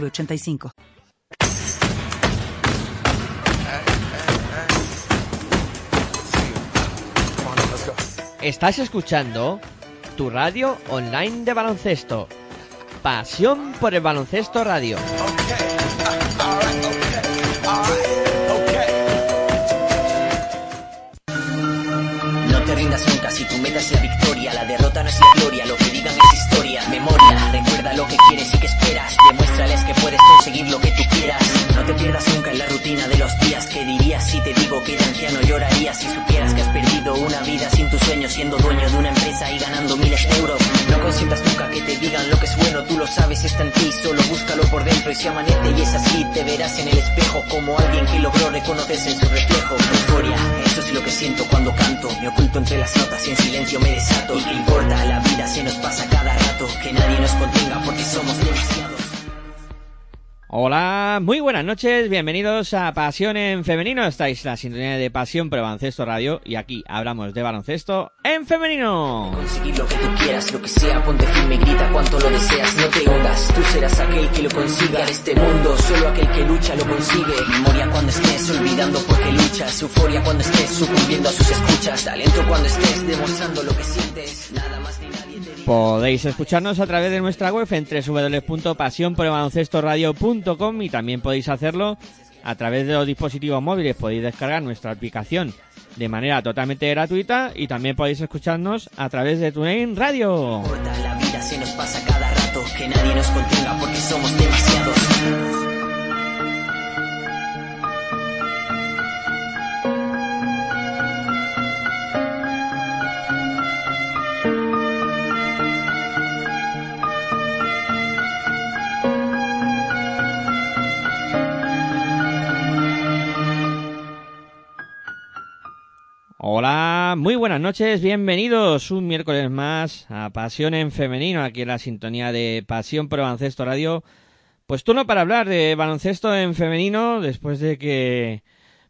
906985. Estás escuchando tu radio online de baloncesto. Pasión por el baloncesto radio. No te rindas nunca si tu meta es la victoria. La derrota no es la gloria, lo que digan y que esperas. Demuéstrales que puedes conseguir lo que tú quieras. No te pierdas nunca en la rutina de los días. ¿Qué dirías si te digo que de anciano llorarías si supieras que has perdido una vida sin tu sueño, siendo dueño de una empresa y ganando miles de euros? No consientas nunca que te digan lo que es bueno, tú lo sabes, está en ti, solo búscalo por dentro y si amanece y es así, te verás en el espejo como alguien que logró reconocerse en su reflejo. Euforia, eso es lo que siento cuando canto, me oculto entre las notas y en silencio me desato. ¿Y qué importa? La vida se nos pasa cada rato, que nadie nos contenga porque somos demasiados. Hola, muy buenas noches, bienvenidos a Pasión en Femenino. Estáis en la sintonía de Pasión por Baloncesto Radio y aquí hablamos de baloncesto en femenino. Conseguir lo que tú quieras, lo que sea, ponte firme, grita cuanto lo deseas, no te hundas, tú serás aquel que lo consiga en este mundo, solo aquel que lucha lo consigue. Memoria cuando estés olvidando porque luchas, euforia cuando estés sucumbiendo a sus escuchas, talento cuando estés demostrando lo que sientes, nada más ni nadie. Podéis escucharnos a través de nuestra web en www.pasionporelbaloncestoradio.com y también podéis hacerlo a través de los dispositivos móviles. Podéis descargar nuestra aplicación de manera totalmente gratuita y también podéis escucharnos a través de TuneIn Radio. la vida se nos pasa cada rato, que nadie nos contenga porque somos demasiados. Hola, muy buenas noches, bienvenidos un miércoles más a Pasión en Femenino, aquí en la sintonía de Pasión por Baloncesto Radio. Pues turno para hablar de baloncesto en femenino después de que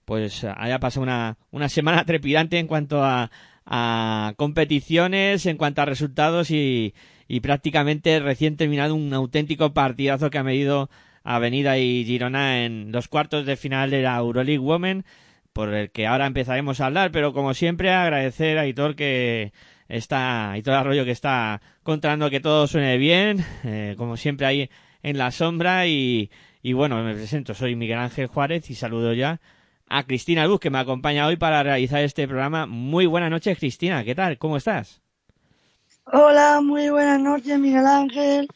pues haya pasado una, una semana trepidante en cuanto a, a competiciones, en cuanto a resultados y, y prácticamente recién terminado un auténtico partidazo que ha medido Avenida y Girona en los cuartos de final de la Euroleague Women por el que ahora empezaremos a hablar, pero como siempre agradecer a Aitor que está, Aitor Arroyo que está controlando que todo suene bien, eh, como siempre ahí en la sombra y, y bueno, me presento, soy Miguel Ángel Juárez y saludo ya a Cristina Luz que me acompaña hoy para realizar este programa. Muy buenas noches Cristina, ¿qué tal? ¿Cómo estás? Hola, muy buenas noches, Miguel Ángel,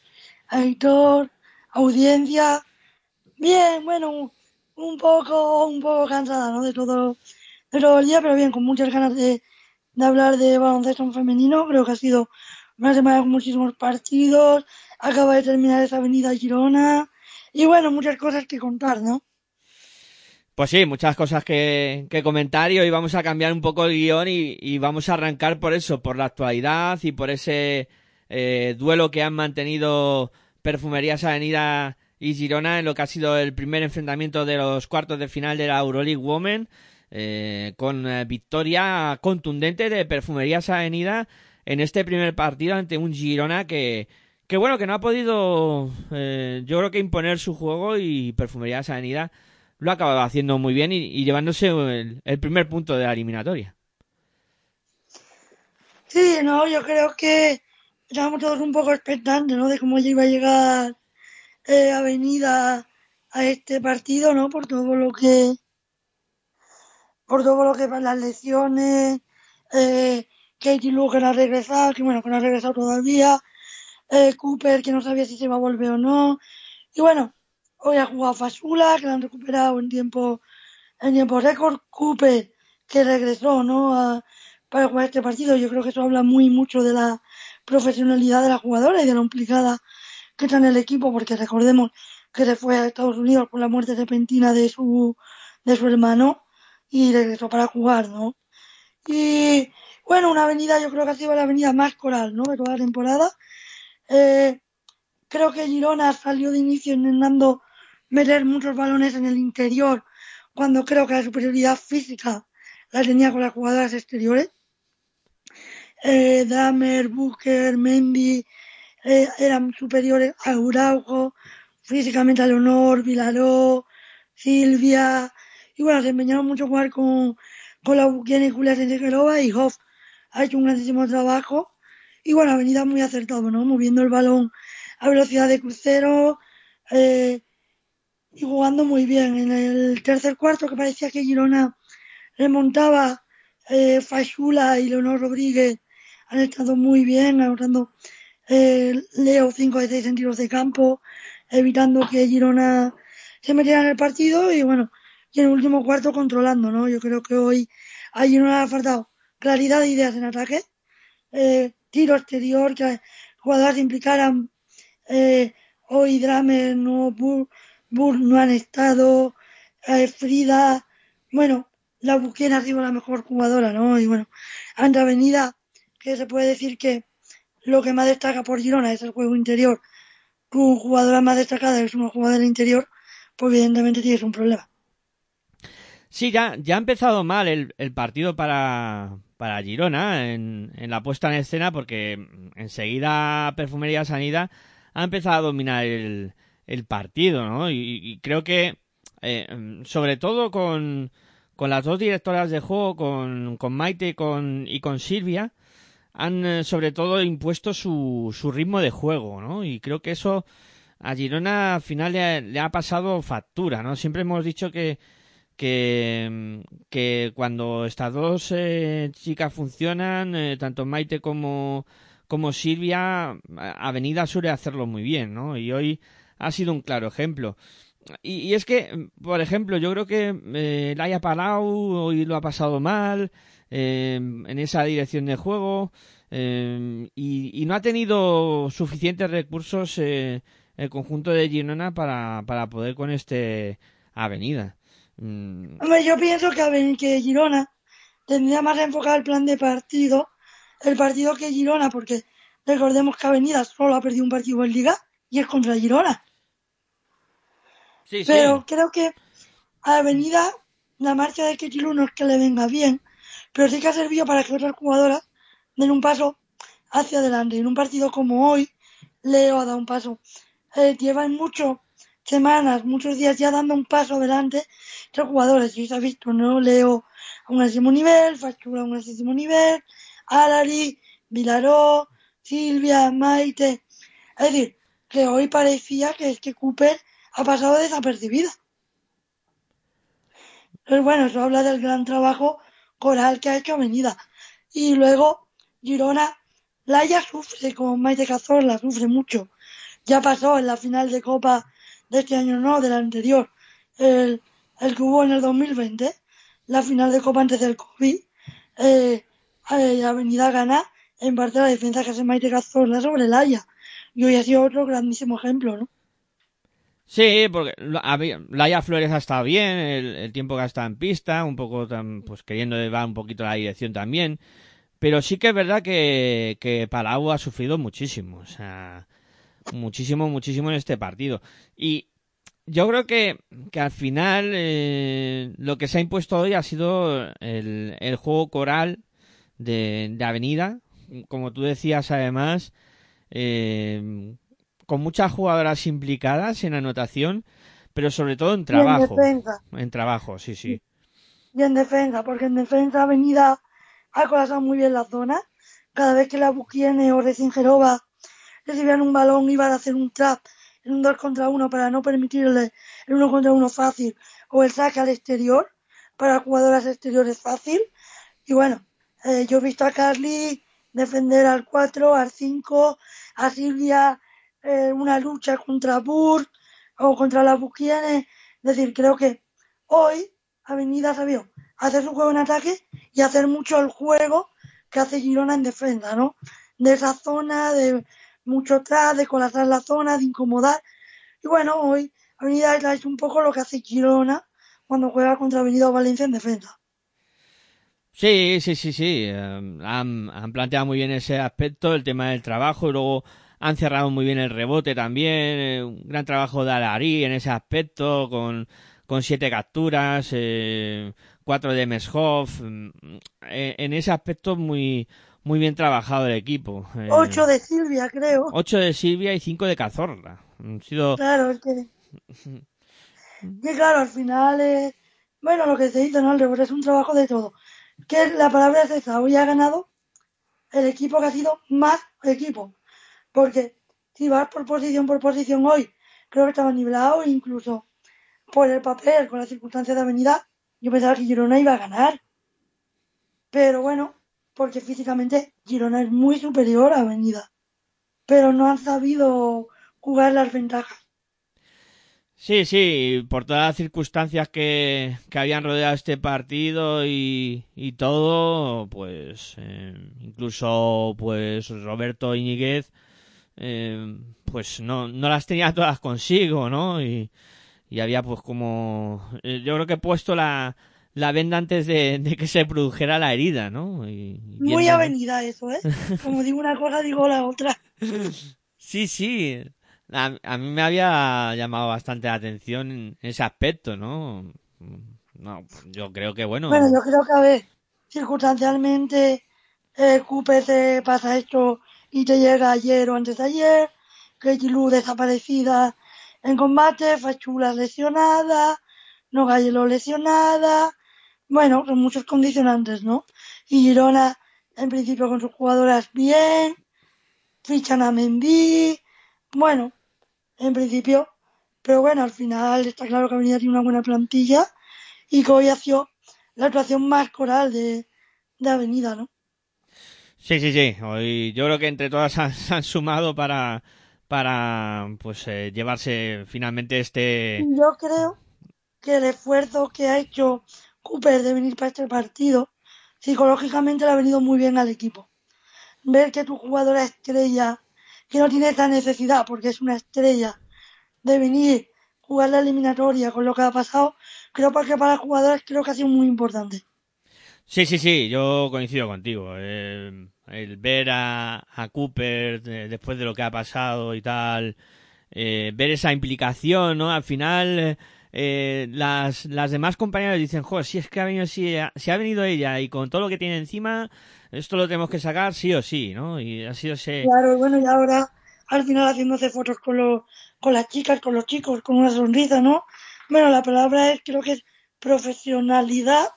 Aitor, audiencia. Bien, bueno, un poco, un poco cansada, ¿no? De todo, de todo el día, pero bien, con muchas ganas de, de hablar de baloncesto en femenino. Creo que ha sido una semana con muchísimos partidos. Acaba de terminar esa avenida Girona. Y bueno, muchas cosas que contar, ¿no? Pues sí, muchas cosas que, que comentar y hoy vamos a cambiar un poco el guion y, y vamos a arrancar por eso, por la actualidad y por ese eh, duelo que han mantenido Perfumerías Avenida y Girona en lo que ha sido el primer enfrentamiento de los cuartos de final de la Euroleague Women eh, con eh, victoria contundente de Perfumerías Avenida en este primer partido ante un Girona que que bueno que no ha podido eh, yo creo que imponer su juego y Perfumerías Avenida lo ha acabado haciendo muy bien y, llevándose el, el primer punto de la eliminatoria. Sí, no, yo creo que estábamos todos un poco expectantes, ¿no? De cómo iba a llegar eh, Avenida a este partido, ¿no? Por todo lo que, por todo lo que las lesiones, eh, Katie Lou que no ha regresado, que bueno, que no ha regresado todavía, eh, Cooper que no sabía si se iba a volver o no, y bueno, hoy ha jugado Fasula, que lo han recuperado en tiempo, en tiempo récord, Cooper que regresó, ¿no? A, para jugar este partido, yo creo que eso habla muy mucho de la profesionalidad de la jugadora y de lo implicada que está en el equipo, porque recordemos que se fue a Estados Unidos por la muerte repentina de su, de su hermano y regresó para jugar, ¿no? Y bueno, una avenida, yo creo que ha sido la avenida más coral, ¿no? De toda la temporada. Eh, creo que Girona salió de inicio intentando meter muchos balones en el interior, cuando creo que la superioridad física la tenía con las jugadoras exteriores. Eh, Damer, Booker, Mendy eh, eran superiores a Uraujo, físicamente a Leonor, Vilaró, Silvia, y bueno, se empeñaron mucho a jugar con, con la Buquiana y Julia Sensegerova y Hoff ha hecho un grandísimo trabajo. Y bueno, Avenida muy acertado, ¿no? Moviendo el balón a velocidad de crucero eh, y jugando muy bien. En el tercer cuarto, que parecía que Girona remontaba, eh, Fashula y Leonor Rodríguez han estado muy bien, anotando eh, Leo 5 de 6 en tiros de campo, evitando que Girona se metiera en el partido y bueno, y en el último cuarto controlando, ¿no? Yo creo que hoy a Girona ha faltado claridad de ideas en ataque, eh, tiro exterior, que jugadores implicaran eh, hoy Dramer, no, Bur, no han estado, eh, Frida, bueno, la Buquena ha sido la mejor jugadora, ¿no? Y bueno, Andra Avenida, que se puede decir que lo que más destaca por Girona es el juego interior. Tu jugadora más destacada es una jugadora interior, pues evidentemente tienes un problema. Sí, ya, ya ha empezado mal el, el partido para, para Girona en, en, la puesta en escena porque enseguida Perfumería Sanidad ha empezado a dominar el, el partido, ¿no? Y, y creo que, eh, sobre todo con, con las dos directoras de juego, con, con Maite con, y con Silvia, han eh, sobre todo impuesto su, su ritmo de juego, ¿no? Y creo que eso a Girona al final le le ha pasado factura, ¿no? Siempre hemos dicho que que, que cuando estas dos eh, chicas funcionan, eh, tanto Maite como, como Silvia, Avenida suele hacerlo muy bien, ¿no? Y hoy ha sido un claro ejemplo. Y, y es que, por ejemplo, yo creo que eh, Laia Palau hoy lo ha pasado mal eh, en esa dirección de juego eh, y, y, no ha tenido suficientes recursos el conjunto de Girona para, para poder con este Avenida. Mm. Hombre, yo pienso que, que Girona tendría más enfocado el plan de partido, el partido que Girona, porque recordemos que Avenida solo ha perdido un partido en Liga y es contra Girona. Sí, pero sí. creo que a Avenida la marcha de Ketilu no es que le venga bien, pero sí que ha servido para que otras jugadoras den un paso hacia adelante. En un partido como hoy, Leo ha dado un paso. Eh, llevan mucho semanas, muchos días ya dando un paso adelante entre jugadores. Y se ha visto, ¿no? Leo a un altísimo nivel, Factura a un altísimo nivel, Alari, Vilaró, Silvia, Maite. Es decir, que hoy parecía que es que Cooper ha pasado desapercibida. Pero bueno, eso habla del gran trabajo coral que ha hecho Avenida. Y luego, Girona, Laia sufre, como Maite Cazorla, sufre mucho. Ya pasó en la final de Copa de este año no, del anterior, el, el que hubo en el 2020, la final de Copa antes del COVID, eh, eh, Avenida gana en parte la defensa que hace Maite Cazorla sobre el Haya. Y hoy ha sido otro grandísimo ejemplo, ¿no? Sí, porque Laia Flores ha estado bien, el, tiempo que ha estado en pista, un poco tan, pues queriendo llevar un poquito la dirección también. Pero sí que es verdad que, que Palau ha sufrido muchísimo. O sea, muchísimo, muchísimo en este partido. Y yo creo que, que al final eh, lo que se ha impuesto hoy ha sido el, el juego coral de, de, Avenida. Como tú decías, además, eh, con muchas jugadoras implicadas en anotación, pero sobre todo en trabajo. En, defensa. en trabajo, sí, sí. Y en defensa, porque en defensa Avenida ha colapsado muy bien la zona. Cada vez que la Buquiene o Recingerova recibían un balón, iban a hacer un trap en un 2 contra 1 para no permitirle el 1 contra 1 fácil o el saque al exterior para jugadoras exteriores fácil. Y bueno, eh, yo he visto a Carly defender al 4, al 5, a Silvia eh, una lucha contra Burt o contra la Buquiene. Es decir, creo que hoy Avenida sabió hacer su juego en ataque y hacer mucho el juego que hace Girona en defensa, ¿no? De esa zona, de mucho atrás, de colapsar la zona, de incomodar. Y bueno, hoy Avenida es un poco lo que hace Girona cuando juega contra Avenida Valencia en defensa. Sí, sí, sí, sí. Eh, han, han, planteado muy bien ese aspecto, el tema del trabajo, y luego han cerrado muy bien el rebote también. Eh, un gran trabajo de Alarí en ese aspecto, con, con siete capturas, eh, cuatro de Meshoff. Mm, en ese aspecto muy, muy bien trabajado el equipo. ocho de Silvia, creo. Ocho de Silvia y cinco de Cazorla. Han sido... Claro, es que... y claro, al final es... Bueno, lo que se dice, ¿no? El rebote es un trabajo de todo que la palabra es esa, hoy ha ganado el equipo que ha sido más equipo. Porque si vas por posición por posición hoy, creo que estaba nivelado, incluso por el papel, con las circunstancias de avenida, yo pensaba que Girona iba a ganar. Pero bueno, porque físicamente Girona es muy superior a Avenida. Pero no han sabido jugar las ventajas. Sí, sí, por todas las circunstancias que, que habían rodeado este partido y, y todo, pues eh, incluso pues Roberto Iñiguez, eh, pues no, no las tenía todas consigo, ¿no? Y, y había pues como, eh, yo creo que he puesto la, la venda antes de, de que se produjera la herida, ¿no? Y, Muy avenida eso, ¿eh? Como digo una cosa, digo la otra. sí, sí, a, mí me había llamado bastante la atención ese aspecto, ¿no? No, yo creo que bueno. Bueno, yo creo que a ver, circunstancialmente, eh, Cooper te pasa esto y te llega ayer o antes de ayer, Katie Lu desaparecida en combate, Fachula lesionada, Nogayelo lesionada, bueno, son muchos condicionantes, ¿no? Y Girona, en principio con sus jugadoras bien, fichan a Mendy, bueno, en principio. Pero bueno, al final está claro que Avenida tiene una buena plantilla y que hoy ha sido la actuación más coral de, de Avenida, ¿no? Sí, sí, sí. Hoy yo creo que entre todas han, sumado para, para pues eh, llevarse finalmente este. Yo creo que el esfuerzo que ha hecho Cooper de venir para este partido psicológicamente le ha venido muy bien al equipo. Ver que tu jugadora estrella que no tiene esa necesidad porque es una estrella de venir jugar la eliminatoria con lo que ha pasado, creo que para los jugadores creo que ha sido muy importante. Sí, sí, sí, yo coincido contigo. Eh, el ver a, Cooper después de lo que ha pasado y tal, eh, ver esa implicación, ¿no? Al final, eh, las, las demás compañeras dicen, joder, si es que ha venido, si, si ha venido ella y con todo lo que tiene encima, esto lo tenemos que sacar sí o sí, ¿no? Y ha sido ese... Claro, bueno, y ahora al final haciéndose fotos con, los, con las chicas, con los chicos, con una sonrisa, ¿no? Bueno, la palabra es, creo que es profesionalidad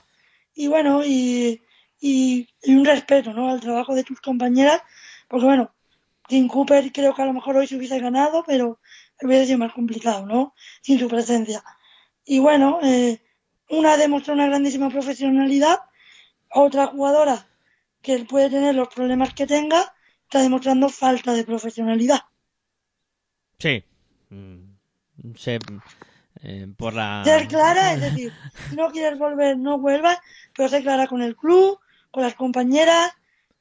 y bueno, y, y, un respeto, ¿no? Al trabajo de tus compañeras, porque bueno, sin Cooper creo que a lo mejor hoy se hubiese ganado, pero hubiese sido más complicado, ¿no? Sin su presencia. Y bueno, eh, una demostró una grandísima profesionalidad, otra jugadora que puede tener los problemas que tenga, está demostrando falta de profesionalidad. Sí. Mm, eh, por la... Ser clara, es decir, si no quieres volver, no vuelvas, pero ser clara con el club, con las compañeras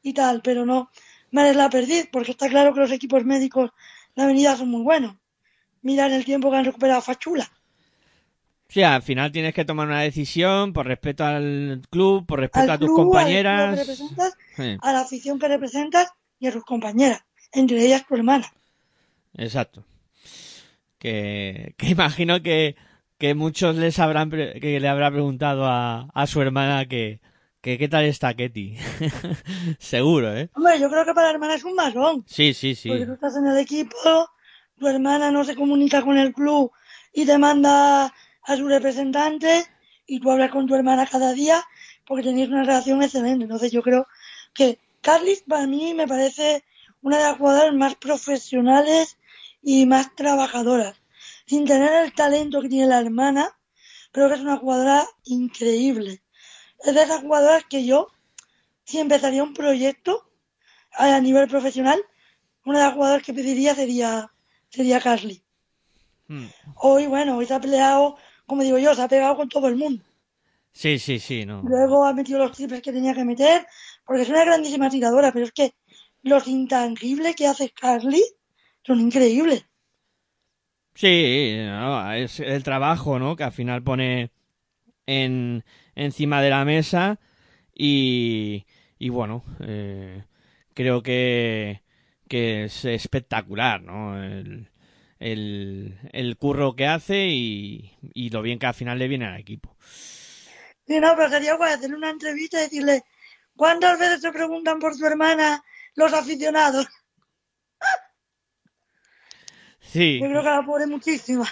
y tal, pero no me la perdiz, porque está claro que los equipos médicos de la avenida son muy buenos. Mira el tiempo que han recuperado Fachula. Sí, al final tienes que tomar una decisión por respeto al club, por respeto a tus compañeras. A la afición que representas y a tus compañeras, entre ellas tu hermana. Exacto. Que, que imagino que, que muchos les habrán que le habrá preguntado a, a su hermana que, que qué tal está Ketty. Seguro, ¿eh? Hombre, yo creo que para la hermana es un masón. Sí, sí, sí. Porque tú estás en el equipo, tu hermana no se comunica con el club y te manda a su representante y tú hablas con tu hermana cada día porque tenéis una relación excelente. Entonces yo creo que Carlis para mí me parece una de las jugadoras más profesionales y más trabajadoras. Sin tener el talento que tiene la hermana, creo que es una jugadora increíble. Es de esas jugadoras que yo, si empezaría un proyecto a nivel profesional, una de las jugadoras que pediría sería, sería Carly. Hmm. Hoy, bueno, hoy se ha peleado como digo yo, se ha pegado con todo el mundo. Sí, sí, sí, no. Luego ha metido los triples que tenía que meter, porque es una grandísima tiradora, pero es que los intangibles que hace Carly son increíbles. Sí, es el trabajo, ¿no? Que al final pone en, encima de la mesa y, y bueno, eh, creo que, que es espectacular, ¿no? El, el, el curro que hace y, y, lo bien que al final le viene al equipo. Sí, no, pero sería guay hacerle una entrevista y decirle, ¿cuántas veces se preguntan por su hermana los aficionados? Sí. Yo creo que la pobre muchísima.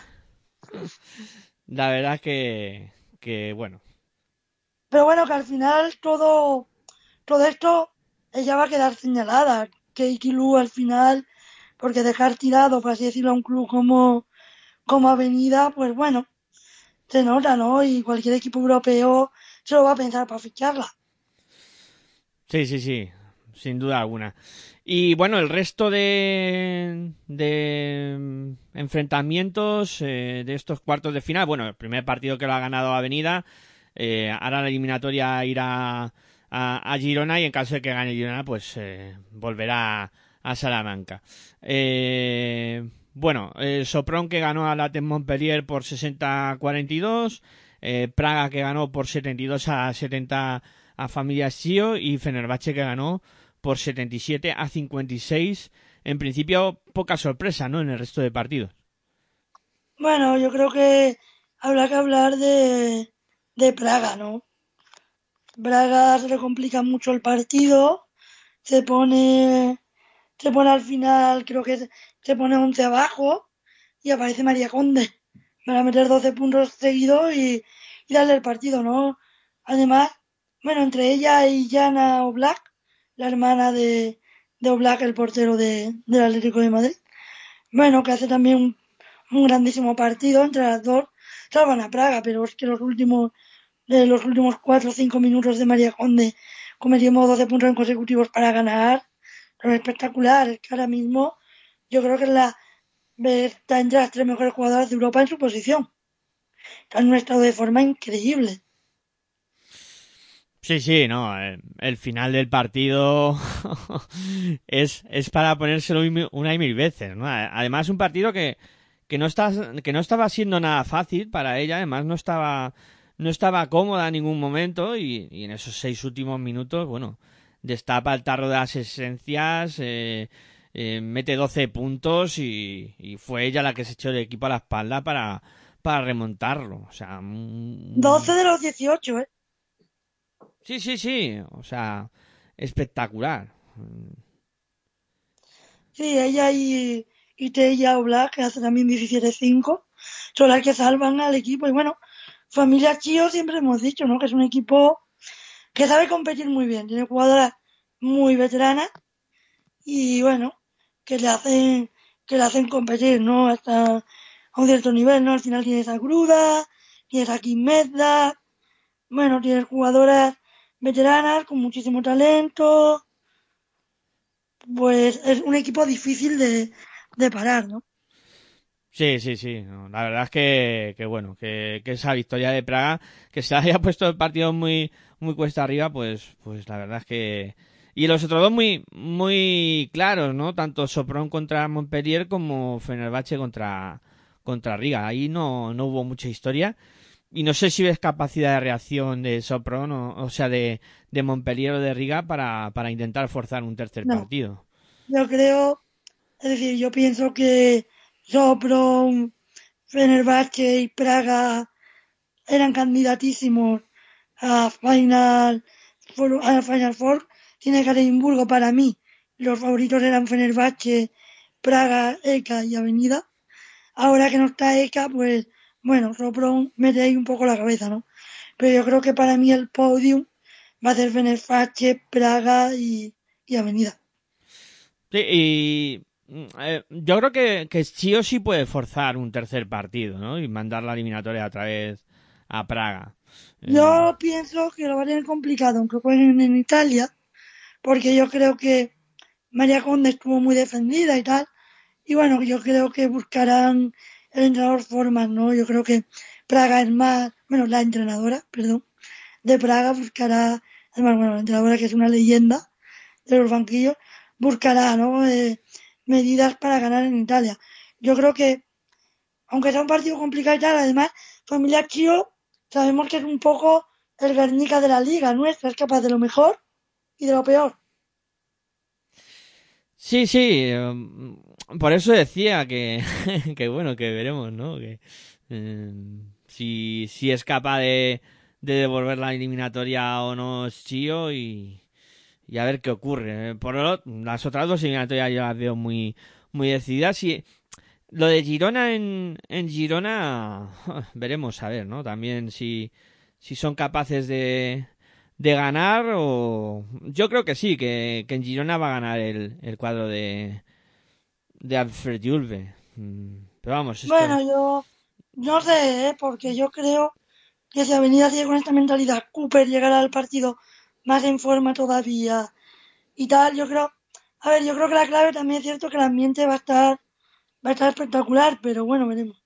La verdad que, que bueno. Pero bueno, que al final todo, todo esto ella va a quedar señalada. Que Ikilu al final, porque dejar tirado, por así decirlo, a un club como, como Avenida, pues bueno, se nota, ¿no? Y cualquier equipo europeo se lo va a pensar para ficharla. Sí, sí, sí, sin duda alguna. Y bueno, el resto de, de enfrentamientos eh, de estos cuartos de final, bueno, el primer partido que lo ha ganado Avenida, eh, ahora la eliminatoria irá a, a, Girona y en caso de que gane Girona, pues eh, volverá a Salamanca. Eh, bueno, el Sopron que ganó a la Montpellier por 60-42, eh, Praga que ganó por 72 a 70 a Familia Sio y Fenerbahce que ganó por 77 a 56. En principio, poca sorpresa, ¿no? En el resto de partidos. Bueno, yo creo que habrá que hablar de, de Praga, ¿no? Braga se le complica mucho el partido, se pone, se pone al final, creo que se pone 11 abajo y aparece María Conde para meter 12 puntos seguidos y, darle el partido, ¿no? Además, bueno, entre ella y Jana Oblak, la hermana de, de Oblak, el portero de, del Atlético de Madrid, bueno, que hace también un, grandísimo partido entre las dos, salvan a Praga, pero es que los últimos de los últimos cuatro o cinco minutos de María Conde cometimos 12 puntos consecutivos para ganar. Lo espectacular es que ahora mismo yo creo que la está entre las tres mejores jugadoras de Europa en su posición. Está en un estado de forma increíble. Sí, sí, no. El final del partido es, es para ponérselo una y mil veces. ¿no? Además, un partido que, que, no que no estaba siendo nada fácil para ella. Además, no estaba no estaba cómoda en ningún momento y, en esos seis últimos minutos, bueno, destapa el tarro de las esencias, eh, eh, mete 12 puntos y, fue ella la que se echó el equipo a la espalda para, para remontarlo. O sea, un... 12 de los 18, ¿eh? Sí, sí, sí, o sea, espectacular. Sí, ella y, y Teya Oblak, que hace también 17-5, son las que salvan al equipo y bueno, Familia Chio siempre hemos dicho, ¿no? Que es un equipo que sabe competir muy bien, tiene jugadoras muy veteranas y bueno, que le hacen que le hacen competir, ¿no? Hasta a un cierto nivel, ¿no? Al final tienes a Gruda, tienes a Kim Medda, bueno, tienes jugadoras veteranas con muchísimo talento, pues es un equipo difícil de, parar, ¿no? Sí, sí, sí. La verdad es que, bueno, que, que, esa victoria de Praga, que se haya puesto el partido muy, muy cuesta arriba, pues, pues la verdad es que. Y los otros dos muy, muy claros, ¿no? Tanto Sopron contra Montpellier como Fenerbahce contra, contra Riga. Ahí no, no hubo mucha historia. Y no sé si ves capacidad de reacción de Sopron, o, o sea, de, de Montpellier o de Riga para, para intentar forzar un tercer no. partido. Yo creo, es decir, yo pienso que Sopron, Fenerbahce y Praga eran candidatísimos a Final a Final Four. Tiene Karenburgo para mí. Los favoritos eran Fenerbahce, Praga, ECA y Avenida. Ahora que no está ECA, pues bueno, Sopron mete ahí un poco la cabeza, ¿no? Pero yo creo que para mí el podium va a ser Fenerbahce, Praga y, y Avenida. Sí, y eh, yo creo que, que sí o sí puede forzar un tercer partido, ¿no? Y mandar la eliminatoria otra vez a Praga. Yo eh... pienso que lo va a tener complicado, aunque jueguen en Italia, porque yo creo que María Conde estuvo muy defendida y tal. Y bueno, yo creo que buscarán el entrenador formas, ¿no? Yo creo que Praga es más, bueno, la entrenadora, perdón, de Praga buscará, además, bueno, la entrenadora que es una leyenda de los banquillos, buscará, ¿no? Eh, medidas para ganar en Italia. Yo creo que aunque sea un partido complicado y tal, además, Familia Chio sabemos que es un poco el Guernica de la liga nuestra, es capaz de lo mejor y de lo peor. Sí, sí, em, por eso decía que, que bueno, que veremos, ¿no? Que em, si, si es capaz de, de devolver la eliminatoria o no Chio y, y a ver qué ocurre. Por lo, las otras dos eliminatorias yo las veo muy, muy decididas y lo de Girona en, en Girona veremos a ver, ¿no? También si, si son capaces de, de ganar o yo creo que sí que, que en Girona va a ganar el, el cuadro de de Alfred Julve mm, pero vamos bueno yo no sé ¿eh? porque yo creo que si Avenida sigue con esta mentalidad Cooper llegará al partido más en forma todavía y tal yo creo a ver yo creo que la clave también es cierto que el ambiente va a estar va a estar espectacular pero bueno veremos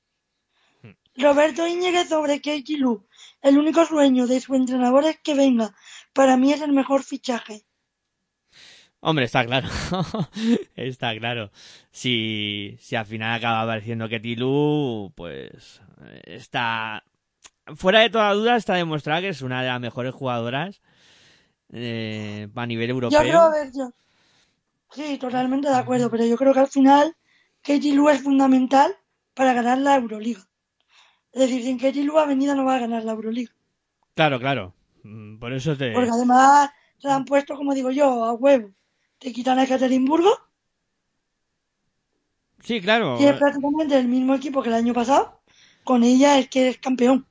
Roberto Íñiguez sobre Keiki Lu. El único sueño de su entrenador es que venga. Para mí es el mejor fichaje. Hombre, está claro. está claro. Si, si al final acaba apareciendo Lu, pues está... Fuera de toda duda está demostrada que es una de las mejores jugadoras eh, a nivel europeo. Yo creo, a ver, yo... Sí, totalmente de acuerdo, pero yo creo que al final Katie Lu es fundamental para ganar la Euroliga. Es decir, sin que Gilu Avenida no va a ganar la Euroliga. Claro, claro. Mm, por eso te... Porque además se han puesto, como digo yo, a huevo. Te quitan a Ekaterimburgo. Sí, claro. Y es prácticamente el mismo equipo que el año pasado. Con ella es que es campeón.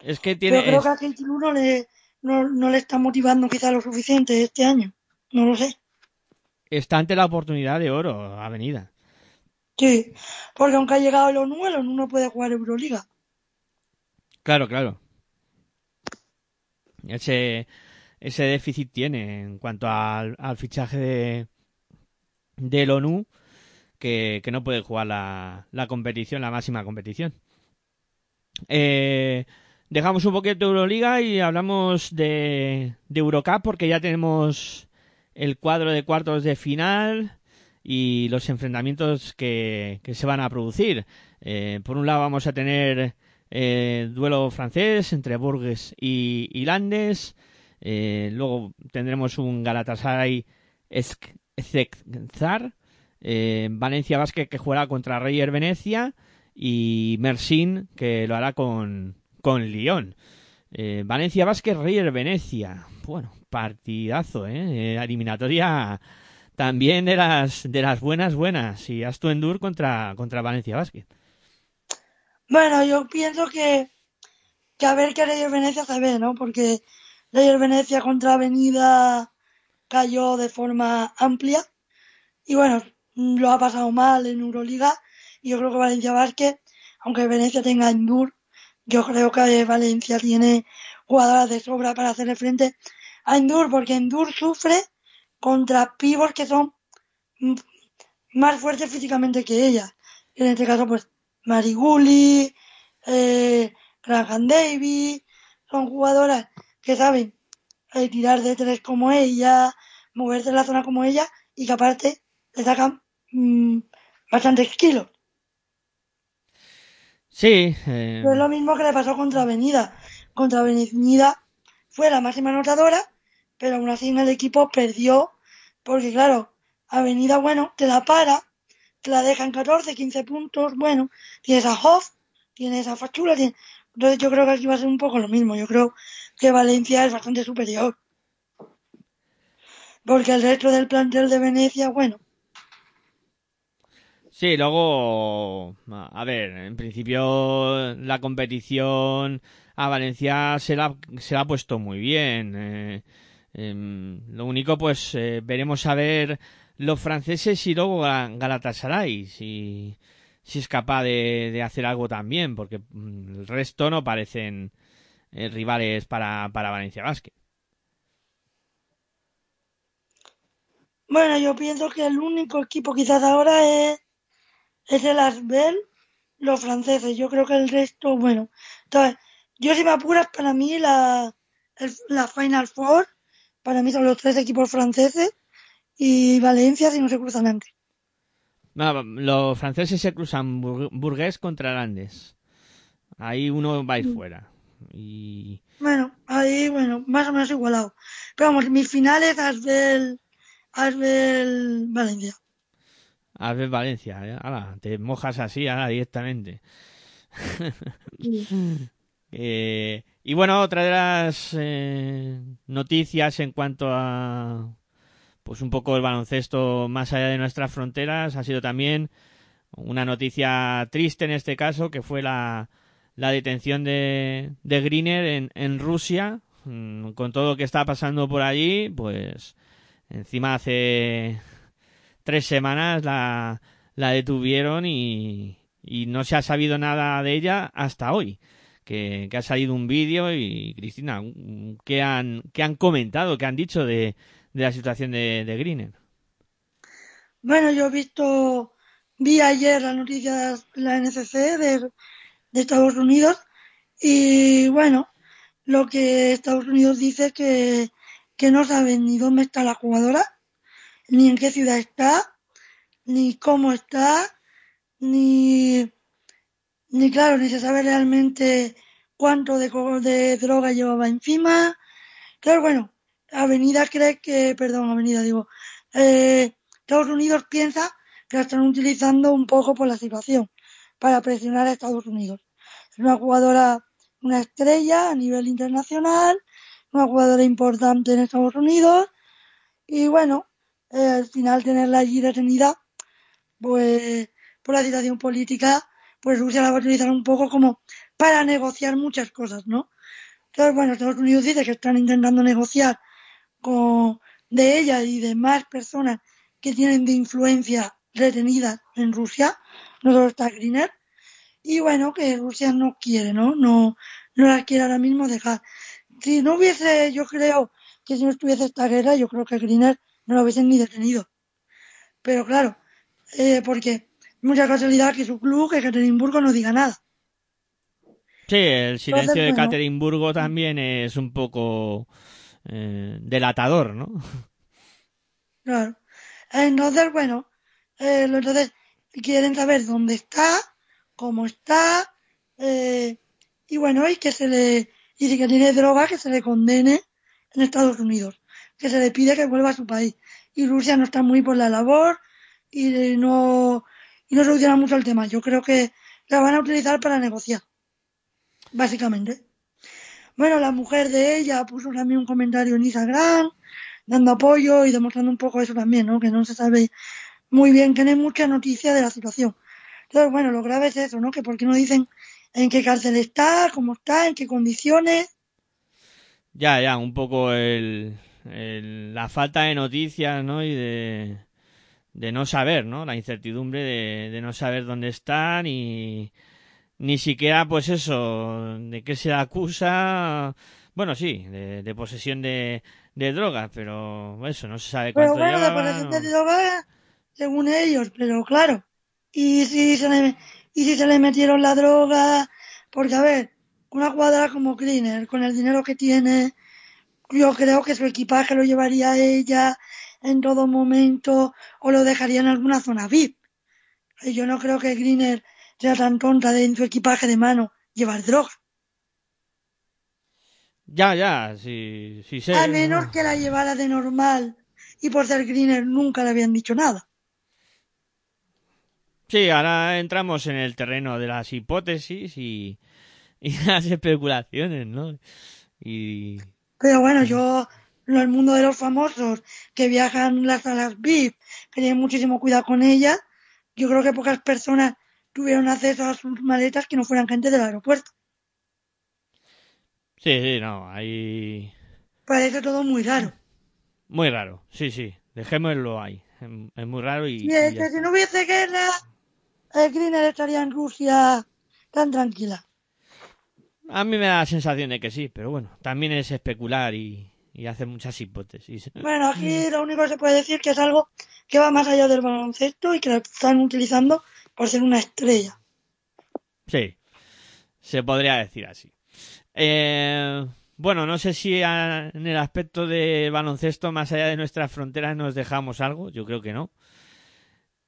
Es que tiene... Pero creo que a Katie no le, no, no le está motivando quizá lo suficiente este año. No lo sé. Está ante la oportunidad de oro, Avenida. Sí, porque aunque ha llegado el ONU, el ONU no puede jugar Euroliga. Claro, claro. Ese, ese déficit tiene en cuanto al, al fichaje de del ONU que, no puede jugar la, la competición, la máxima competición. Eh, dejamos un poquito de Euroliga y hablamos de, de Eurocup porque ya tenemos el cuadro de cuartos de final y los enfrentamientos que, que se van a producir. Eh, por un lado vamos a tener eh, duelo francés entre Burgues y, y Landes. Eh, luego tendremos un Galatasaray Ezekzar. Eh, Valencia Basket que jugará contra Reyer Venecia. Y Mersin que lo hará con, con Lyon. Eh, Valencia Basket Reyer Venecia. Bueno, partidazo, ¿eh? eh eliminatoria también de las, de las buenas, buenas. Y Astu Endur contra, contra Valencia Basket. Bueno, yo pienso que, que a ver qué Reyer Venecia se ve, ¿no? Porque Reyer Venecia contra Avenida cayó de forma amplia. Y bueno, lo ha pasado mal en Euroliga. Y yo creo que Valencia Basket, aunque Venecia tenga Endur, yo creo que Valencia tiene jugadoras de sobra para hacerle frente a Endur, porque Endur sufre contra pibos que son más fuertes físicamente que ella. En este caso, pues, Mariguli, eh, Graham Davis, son jugadoras que saben eh, tirar de tres como ella, moverse en la zona como ella y que aparte le sacan mmm, bastantes kilos. Sí. Eh... es lo mismo que le pasó contra Avenida. Contra Avenida fue la máxima anotadora, pero aún así en el equipo perdió, porque claro, Avenida, bueno, te la para, te la deja en 14, 15 puntos, bueno, tienes a Hoff, tienes a Fachula, tienes... entonces yo creo que aquí va a ser un poco lo mismo, yo creo que Valencia es bastante superior. Porque el resto del plantel de Venecia, bueno. Sí, luego, a ver, en principio la competición a Valencia se la, se la ha puesto muy bien. Eh, eh, lo único, pues, eh, veremos a ver los franceses y luego Galatasaray, si, si es capaz de, de hacer algo también, porque mm, el resto no parecen eh, rivales para, para Valencia Basket. Bueno, yo pienso que el único equipo quizás ahora es, es el Asbel, los franceses. Yo creo que el resto, bueno. Entonces, yo si me apuras, para mí la, el, la Final Four, para mí son los tres equipos franceses y Valencia si no se cruzan antes. los franceses se cruzan burgués contra grandes. Ahí uno va a ir mm. fuera. Y... Bueno, ahí, bueno, más o menos igualado. Pero vamos, mis finales, Asbel, Asbel Valencia. Asbel Valencia, ¿eh? te mojas así ahora directamente. Eh, y bueno, otra de las eh, noticias en cuanto a pues un poco el baloncesto más allá de nuestras fronteras ha sido también una noticia triste en este caso que fue la, la detención de, de Greener en, en Rusia mm, con todo lo que está pasando por allí pues encima hace tres semanas la, la detuvieron y, y no se ha sabido nada de ella hasta hoy que, ha salido un vídeo y Cristina, ¿qué han, qué han comentado, qué han dicho de, de la situación de, de Greener? Bueno, yo he visto, vi ayer las noticias de la NCC de, de Estados Unidos y bueno, lo que Estados Unidos dice que, que no saben ni dónde está la jugadora, ni en qué ciudad está, ni cómo está, ni ni claro, ni se sabe realmente cuánto de, de droga llevaba encima. Claro, bueno, Avenida cree que, perdón, Avenida digo, eh, Estados Unidos piensa que la están utilizando un poco por la situación para presionar a Estados Unidos. Es una jugadora, una estrella a nivel internacional, una jugadora importante en Estados Unidos y bueno, eh, al final tenerla allí detenida, pues por la situación política pues Rusia la va a utilizar un poco como para negociar muchas cosas, ¿no? Entonces, bueno, Estados Unidos dice que están intentando negociar con de ella y de más personas que tienen de influencia retenidas en Rusia, no solo está Griner, y bueno, que Rusia no quiere, ¿no? No, no la quiere ahora mismo dejar. Si no hubiese, yo creo que si no estuviese esta guerra, yo creo que Griner no lo hubiesen ni detenido. Pero claro, eh, porque mucha casualidad que su club, que Caterinburgo, no diga nada. Sí, el silencio de Caterinburgo también es un poco eh, delatador, ¿no? Claro. Entonces, bueno, eh, entonces quieren saber dónde está, cómo está, eh, y bueno, y que se le, y si que tiene droga, que se le condene en Estados Unidos, que se le pide que vuelva a su país. Y Rusia no está muy por la labor y no, y no soluciona mucho el tema. Yo creo que la van a utilizar para negociar, básicamente. Bueno, la mujer de ella puso también un comentario en Instagram, dando apoyo y demostrando un poco eso también, ¿no? Que no se sabe muy bien, que no hay mucha noticia de la situación. Entonces, bueno, lo grave es eso, ¿no? Que por qué no dicen en qué cárcel está, cómo está, en qué condiciones. Ya, ya, un poco el, la falta de noticias, ¿no? Y de, de no saber, ¿no? La incertidumbre de, de no saber dónde están y ni siquiera, pues eso, de qué se acusa. Bueno, sí, de, posesión de, de drogas, pero eso, no se sabe cuánto Pero bueno, de posesión de drogas, según ellos, pero claro. Y si se le, y si se le metieron la droga, porque a ver, una jugadora como Cleaner, con el dinero que tiene, yo creo que su equipaje lo llevaría ella, en todo momento o lo dejaría en alguna zona VIP. Yo no creo que Greener sea tan tonta de en su equipaje de mano llevar droga. Ya, ya, sí, sí sé. A menos que la llevara de normal y por ser Greener nunca le habían dicho nada. Sí, ahora entramos en el terreno de las hipótesis y, y las especulaciones, ¿no? Y... Pero bueno, yo en el mundo de los famosos que viajan las salas VIP, que tienen muchísimo cuidado con ellas, yo creo que pocas personas tuvieron acceso a sus maletas que no fueran gente del aeropuerto. Sí, sí, no, ahí... Parece todo muy raro. Muy raro, sí, sí, dejémoslo ahí. Es muy raro y... y es que si no hubiese guerra, el Greener estaría en Rusia tan tranquila. A mí me da la sensación de que sí, pero bueno, también es especular y, y hace muchas hipótesis. Bueno, aquí lo único que se puede decir que es algo que va más allá del baloncesto y que lo están utilizando por ser una estrella. Sí, se podría decir así. Eh, bueno, no sé si en el aspecto de baloncesto, más allá de nuestras fronteras, nos dejamos algo. Yo creo que no.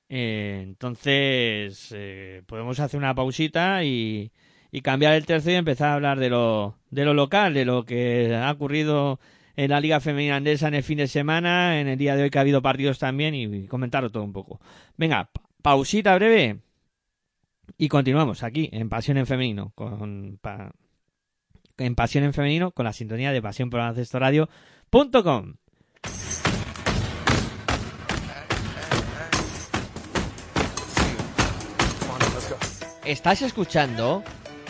Eh, entonces, eh, podemos hacer una pausita y, y cambiar el tercio y empezar a hablar de lo, de lo local, de lo que ha ocurrido en la Liga Femenina Andesa en el fin de semana, en el día de hoy que ha habido partidos también y, comentarlo todo un poco. Venga, pausita breve y continuamos aquí en Pasión en Femenino con en Pasión en Femenino con la sintonía de Pasión por Radio.com. Estás escuchando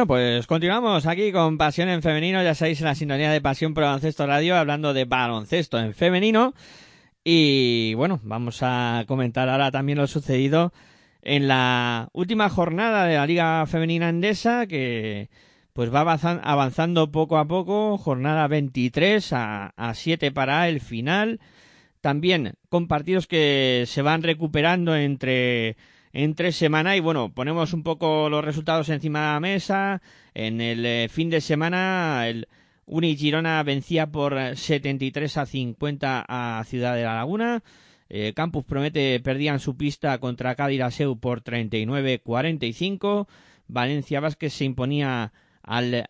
Bueno, pues continuamos aquí con Pasión en Femenino, ya sabéis en la sintonía de Pasión por Baloncesto Radio, hablando de baloncesto en femenino. Y bueno, vamos a comentar ahora también lo sucedido en la última jornada de la Liga Femenina Andesa, que pues va avanzando poco a poco, jornada 23 a, a 7 para el final. También con partidos que se van recuperando entre entre semana y bueno, ponemos un poco los resultados encima de la mesa. En el eh, fin de semana el Uni Girona vencía por 73 a 50 a Ciudad de la Laguna. Eh, Campus Promete perdían su pista contra Cádiz Aseu por 39-45. Valencia Vázquez se imponía al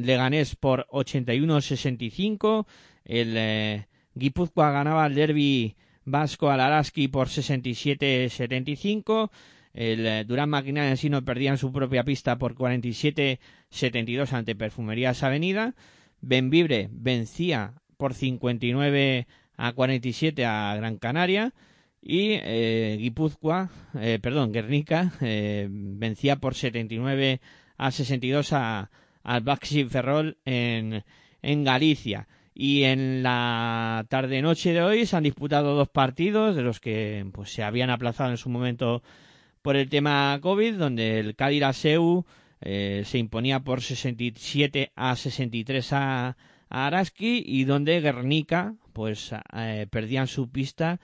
Leganés por 81-65. El eh, Guipúzcoa ganaba el derby Vasco al Araski por 67-75. El eh, Durán Maquinaria en no perdían su propia pista por 47-72 ante Perfumerías Avenida. Benvibre vencía por 59 a 47 a Gran Canaria. Y eh, Guipúzcoa, eh, perdón, Guernica, vencía por 79 a 62 a, al Baxi Ferrol en, en Galicia. Y en la tarde-noche de hoy se han disputado dos partidos de los que pues, se habían aplazado en su momento por el tema COVID, donde el Cádiz Aseu eh, se imponía por 67 a 63 a, a Araski y donde Guernica pues eh, perdían su pista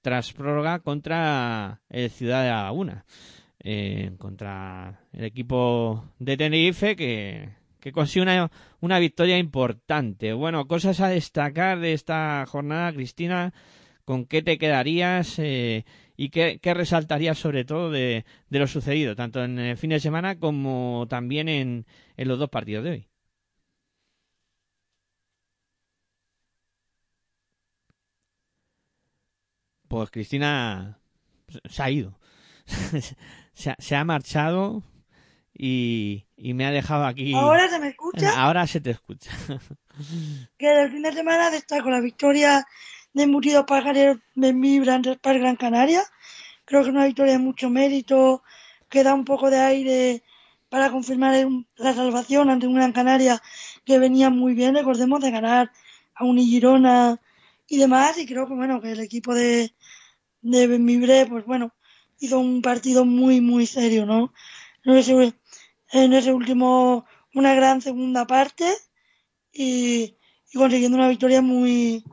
tras prórroga contra el Ciudad de Laguna, eh, contra el equipo de Tenerife que que consigue una, una victoria importante. Bueno, cosas a destacar de esta jornada, Cristina, ¿con qué te quedarías eh, y qué, qué, resaltarías sobre todo de, de, lo sucedido, tanto en el fin de semana como también en, en los dos partidos de hoy? Pues Cristina se ha ido. se, se ha marchado y, y me ha dejado aquí. ¿Ahora se me escucha? Ahora se te escucha. que el fin de semana con la victoria de Embutidos Pajareros de Vibrantes para Gran Canaria. Creo que es una victoria de mucho mérito, que da un poco de aire para confirmar la salvación ante un Gran Canaria que venía muy bien, recordemos, de ganar a un Girona y demás. Y creo que, bueno, que el equipo de, de Benvibre, pues bueno, hizo un partido muy, muy serio, ¿no? En ese, en ese último, una gran segunda parte y, y consiguiendo una victoria muy,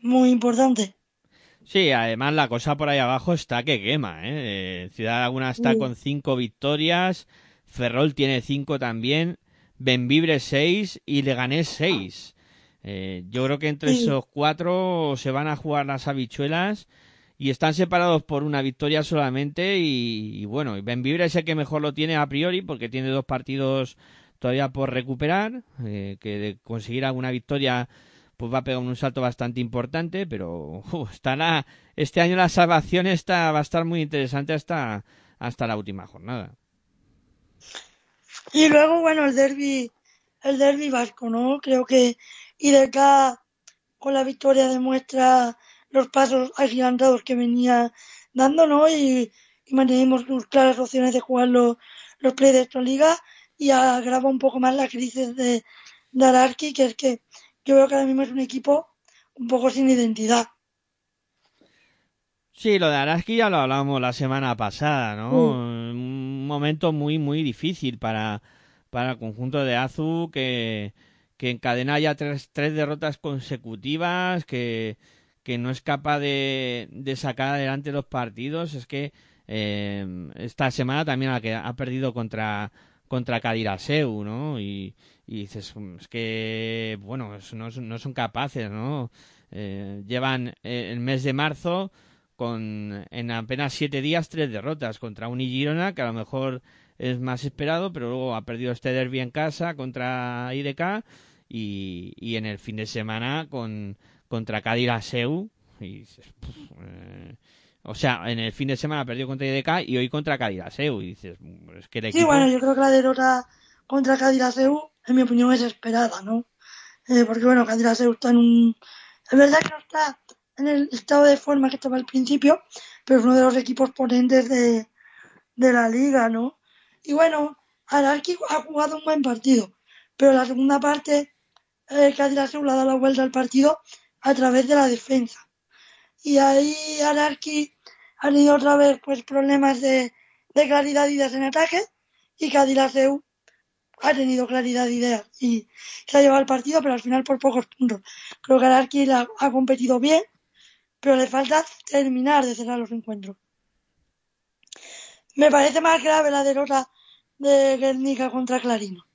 muy importante. Sí, además la cosa por ahí abajo está que quema, ¿eh? Ciudad Laguna está con cinco victorias, Ferrol tiene cinco también, Benvibre seis y Leganés seis. Eh, yo creo que entre esos cuatro se van a jugar las habichuelas y están separados por una victoria solamente y, bueno, Benvibre es el que mejor lo tiene a priori porque tiene dos partidos todavía por recuperar, eh, que de conseguir alguna victoria pues va a pegar un salto bastante importante, pero estará, este año la salvación está, va a estar muy interesante hasta, hasta la última jornada. Y luego, bueno, el derby, el derby vasco, ¿no? Creo que IDK con la victoria demuestra los pasos agigantados que venía dando, ¿no? Y, mantenemos sus claras opciones de jugar los, los play de esta liga y agrava un poco más la crisis de, de que es que yo veo que ahora mismo es un equipo un poco sin identidad. Sí, lo de Araski ya lo hablamos la semana pasada, ¿no? Un momento muy, muy difícil para, para el conjunto de Azu que, que encadena ya tres, tres derrotas consecutivas, que, que no es capaz de, de sacar adelante los partidos. Es que eh, esta semana también ha, ha perdido contra, contra Cadiraseu, ¿no? Y, dices, mm, es que, bueno, no, no son capaces, ¿no? Eh, llevan eh, el mes de marzo con en apenas siete días tres derrotas contra un Girona que a lo mejor es más esperado, pero luego ha perdido este derby en casa contra IDK y, y en el fin de semana con contra Cádiz y dices, eh, o sea, en el fin de semana perdió contra IDK y hoy contra Cádiz y dices, es que el equipo... Sí, bueno, yo creo que la derrota contra Cádiz en mi opinión, es esperada, ¿no? Eh, porque, bueno, Cadiraseu está en un... Es verdad que no está en el estado de forma que estaba al principio, pero es uno de los equipos potentes de, de la liga, ¿no? Y bueno, Ararki ha jugado un buen partido, pero la segunda parte, eh, Cadiraseu le ha dado la vuelta al partido a través de la defensa. Y ahí Ararki ha tenido otra vez pues problemas de, de claridad de en ataque y Cadiraseu ha tenido claridad de ideas y se ha llevado el partido, pero al final por pocos puntos. Creo que Alarqui ha competido bien, pero le falta terminar de cerrar los encuentros. Me parece más grave la derrota de Guernica contra Clarino.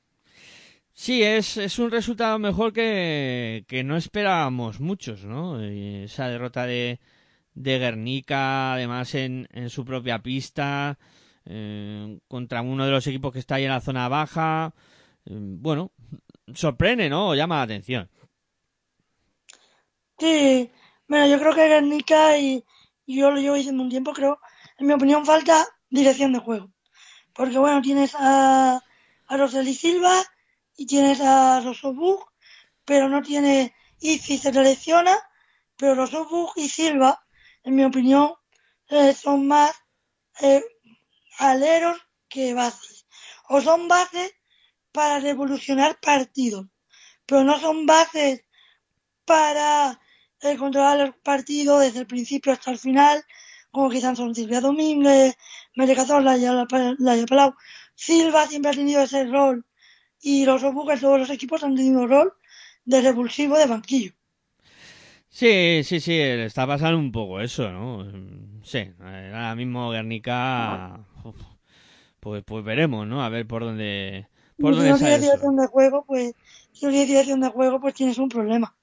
Sí, es, es un resultado mejor que, que no esperábamos muchos, ¿no? Esa derrota de, de Guernica, además en, en su propia pista, eh, contra uno de los equipos que está ahí en la zona baja. Eh, bueno, sorprende, ¿no? Llama la atención. Sí, bueno, yo creo que Guernica y, yo lo llevo diciendo un tiempo, creo, en mi opinión falta dirección de juego. Porque bueno, tienes a, a Roseli Silva y tienes a Rosobug, pero no tiene Izzy se lesiona, pero Rosobug y Silva, en mi opinión, eh, son más eh, aleros que bases. O son bases para revolucionar partidos, pero no son bases para eh, controlar el partido desde el principio hasta el final, como quizás son Silvia Domínguez, María Cazorla, la Palau. Silva siempre ha tenido ese rol y los Obuques, todos los equipos han tenido rol de revulsivo de banquillo. Sí, sí, sí, está pasando un poco eso, ¿no? Sí, ahora mismo Guernica pues, pues veremos, ¿no? A ver por dónde, por si no tienes dirección de juego, pues, si no tienes dirección de juego, pues tienes un problema.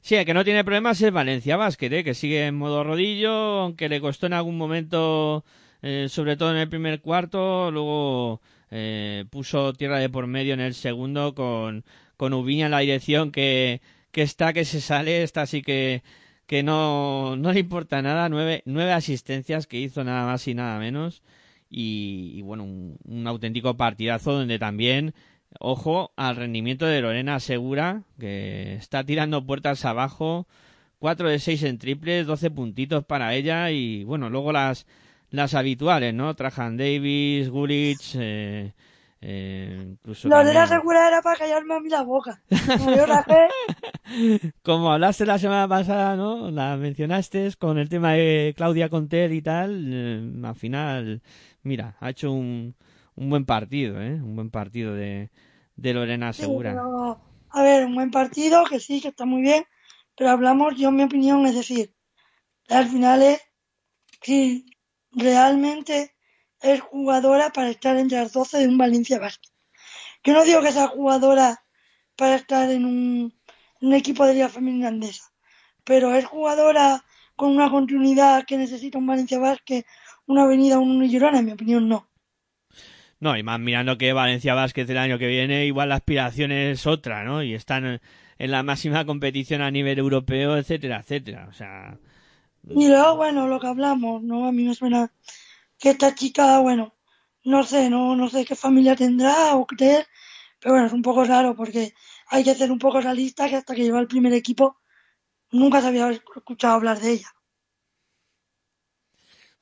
Sí, el que no tiene problemas es Valencia Basket, ¿eh? que sigue en modo rodillo, aunque le costó en algún momento, eh, sobre todo en el primer cuarto, luego eh, puso tierra de por medio en el segundo con, con Ubiña en la dirección que, que está, que se sale, está así que que no, no le importa nada, nueve, nueve asistencias que hizo nada más y nada menos. Y, bueno, un, auténtico partidazo donde también, ojo, al rendimiento de Lorena Segura, que está tirando puertas abajo, 4 de 6 en triples, 12 puntitos para ella. Y bueno, luego las, las habituales, ¿no? Trajan Davis, Gulich, eh, Eh, incluso Lo de la también- segura era para callarme a mí la boca. Como yo hablaste la semana pasada, ¿no? La mencionaste con el tema de Claudia Contel y tal. eh, al final, mira, ha hecho un, un buen partido, ¿eh? Un buen partido de, de Lorena sí, Segura. pero, a ver, un buen partido, que sí, que está muy bien, pero hablamos, yo en mi opinión, es decir, al final es si realmente es jugadora para estar entre las 12 de un Valencia Basket. Yo no digo que sea jugadora para estar en un, equipo de Liga Femenina Andesa, pero es jugadora con una continuidad que necesita un Valencia Basket, una avenida, un Girona, en mi opinión, no. No, y más mirando que Valencia Vázquez el año que viene, igual la aspiración es otra, ¿no? Y están en la máxima competición a nivel europeo, etcétera, etcétera. O sea, Y luego, bueno, lo que hablamos, ¿no? A mí me suena que esta chica, bueno, no sé, no, no sé qué familia tendrá o qué pero bueno, es un poco raro porque hay que ser un poco realista que hasta que llegó al primer equipo nunca se había escuchado hablar de ella.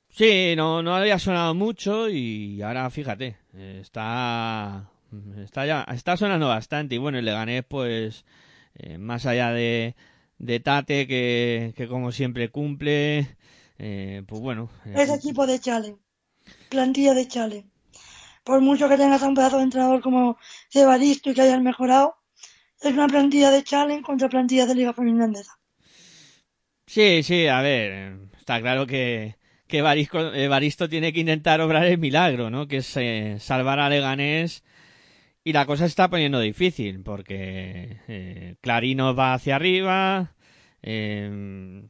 Sí, no, no había sonado mucho y ahora fíjate, está, está ya, está sonando bastante y bueno, el Leganés pues eh, más allá de, de Tate que, que como siempre cumple, eh, pues bueno, eh, Es equipo de challenge, plantilla de challenge. Por mucho que tengas a un pedazo de entrenador como Cebaristo y que hayan mejorado, es una plantilla de challenge contra plantilla de Liga Femenina Andesa. sí, sí, a ver, está claro que, que Evaristo, Evaristo tiene que intentar obrar el milagro, ¿no? Que es eh, salvar a Leganés y la cosa se está poniendo difícil porque eh, Clarino va hacia arriba, eh,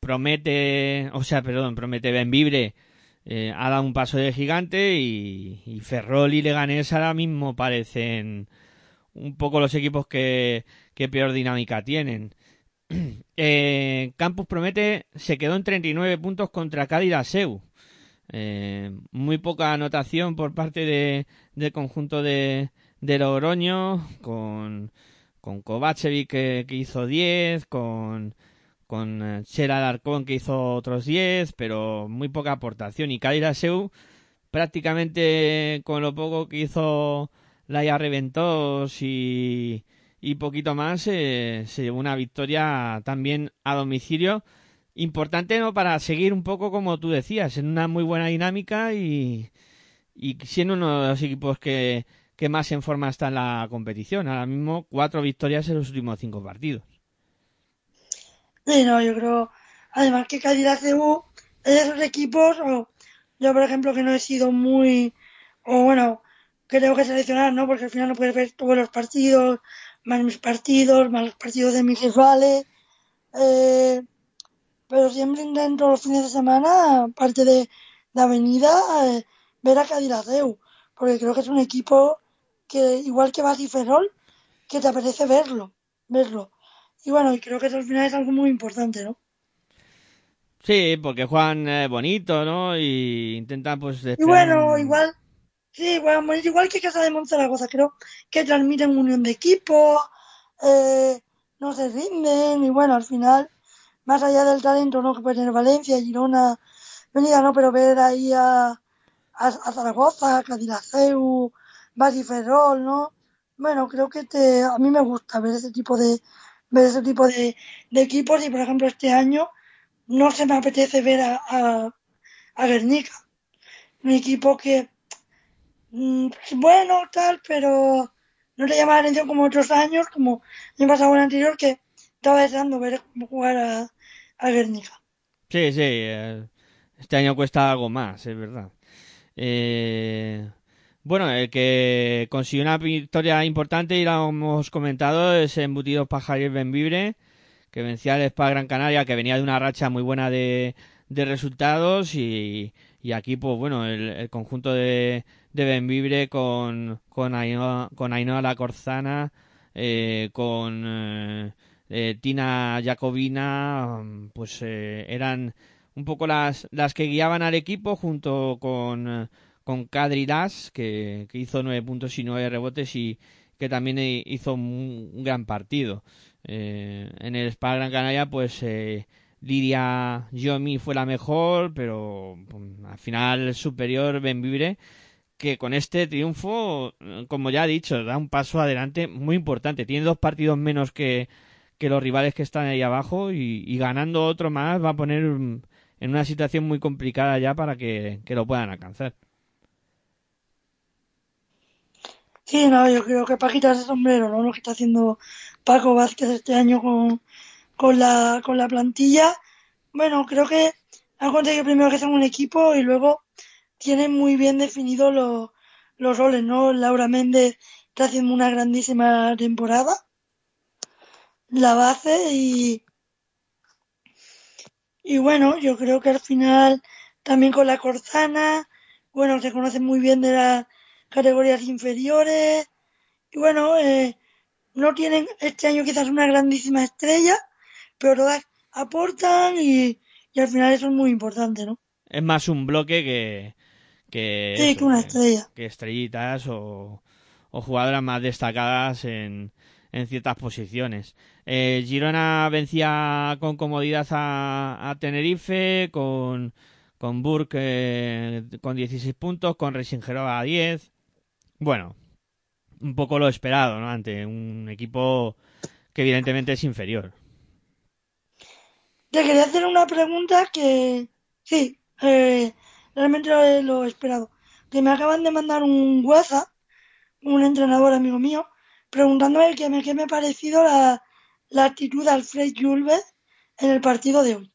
promete, o sea, perdón, promete Benvibre eh, ha dado un paso de gigante y, Ferrol y Leganés ahora mismo parecen un poco los equipos que, que peor dinámica tienen. Eh, Campus Promete se quedó en 39 puntos contra Cádiz Seu. Eh, muy poca anotación por parte de, del conjunto de, de Logroño, con, con Kovacevic que, hizo 10, con, con eh, Alarcón que hizo otros 10, pero muy poca aportación. Y Cádiz Seu, prácticamente con lo poco que hizo Laia Reventos y, y poquito más, eh, se llevó una victoria también a domicilio. Importante ¿no? para seguir un poco como tú decías, en una muy buena dinámica y, y siendo uno de los equipos que, que más en forma está en la competición. Ahora mismo cuatro victorias en los últimos cinco partidos. Sí, no, yo creo, además que Cádiz CU es de esos equipos, o yo por ejemplo que no he sido muy, o bueno, creo que seleccionar, ¿no? Porque al final no puedes ver todos los partidos, más mis partidos, más los partidos de mis rivales, eh, pero siempre intento los fines de semana, aparte de, de Avenida, eh, ver a CU, porque creo que es un equipo que, igual que Basi Ferrol, que te apetece verlo, verlo. Y bueno, y creo que eso al final es algo muy importante, ¿no? Sí, porque juegan eh, bonito, ¿no? Y intentan pues... Y bueno, igual, sí, bueno, igual que Casa de Monzaragoza, creo que transmiten unión de equipo, eh, no se rinden, y bueno, al final, más allá del talento, ¿no? Que puede tener Valencia, Girona, venida, ¿no? Pero ver ahí a, a, a Zaragoza, a Cadillaceu, Ferrol, ¿no? Bueno, creo que te, a mí me gusta ver ese tipo de, ver ese tipo de, de equipos y, por ejemplo, este año no se me apetece ver a, a, a Guernica un equipo que mm, bueno tal pero no le llama la atención como otros años como el año pasado el anterior que estaba deseando ver jugar a, a Guernica Sí, sí. eh, este año cuesta algo más, es verdad. Eh, bueno, el que consiguió una victoria importante y lo hemos comentado es Embutidos Pajares Benvibre, que vencía al Spa Gran Canaria, que venía de una racha muy buena de, de resultados y, y aquí, pues bueno, el, el conjunto de, de Benvibre con, con, Ainhoa, con Ainhoa La Corzana, eh, con eh, eh, Tina Jacobina, pues eh, eran un poco las, las que guiaban al equipo junto con, eh, con Kadri que, que hizo nueve puntos y nueve rebotes y que también hizo un, gran partido. En el Spa Gran Canaria, pues Lidia Yomi fue la mejor, pero pues, al final superior Benvibre, que con este triunfo, como ya he dicho, da un paso adelante muy importante. Tiene dos partidos menos que, que los rivales que están ahí abajo y, ganando otro más va a poner en una situación muy complicada ya para que, lo puedan alcanzar. Sí, no, yo creo que para quitarse sombrero, ¿no? Lo que está haciendo Paco Vázquez este año con, con, la, con la plantilla. Bueno, creo que han conseguido primero que sean un equipo y luego tienen muy bien definidos los roles, ¿no? Laura Méndez está haciendo una grandísima temporada la base y, y bueno, yo creo que al final también con la Corzana, bueno, se conocen muy bien de las categorías inferiores y bueno, eh, no tienen este año quizás una grandísima estrella, pero todas aportan y, y al final eso es muy importante, ¿no? Es más un bloque que, que, sí, que una estrella. Que, estrellitas o, o jugadoras más destacadas en, en ciertas posiciones. Eh, Girona vencía con comodidad a, Tenerife, con, con Burke eh, con 16 puntos, con Resingerova a 10. Bueno, un poco lo esperado, ¿no? Ante un equipo que evidentemente es inferior. Te quería hacer una pregunta que sí, eh, realmente lo, esperado. Que me acaban de mandar un WhatsApp, un entrenador amigo mío, preguntándome qué me, qué me ha parecido la, la actitud de Alfred Julves en el partido de hoy.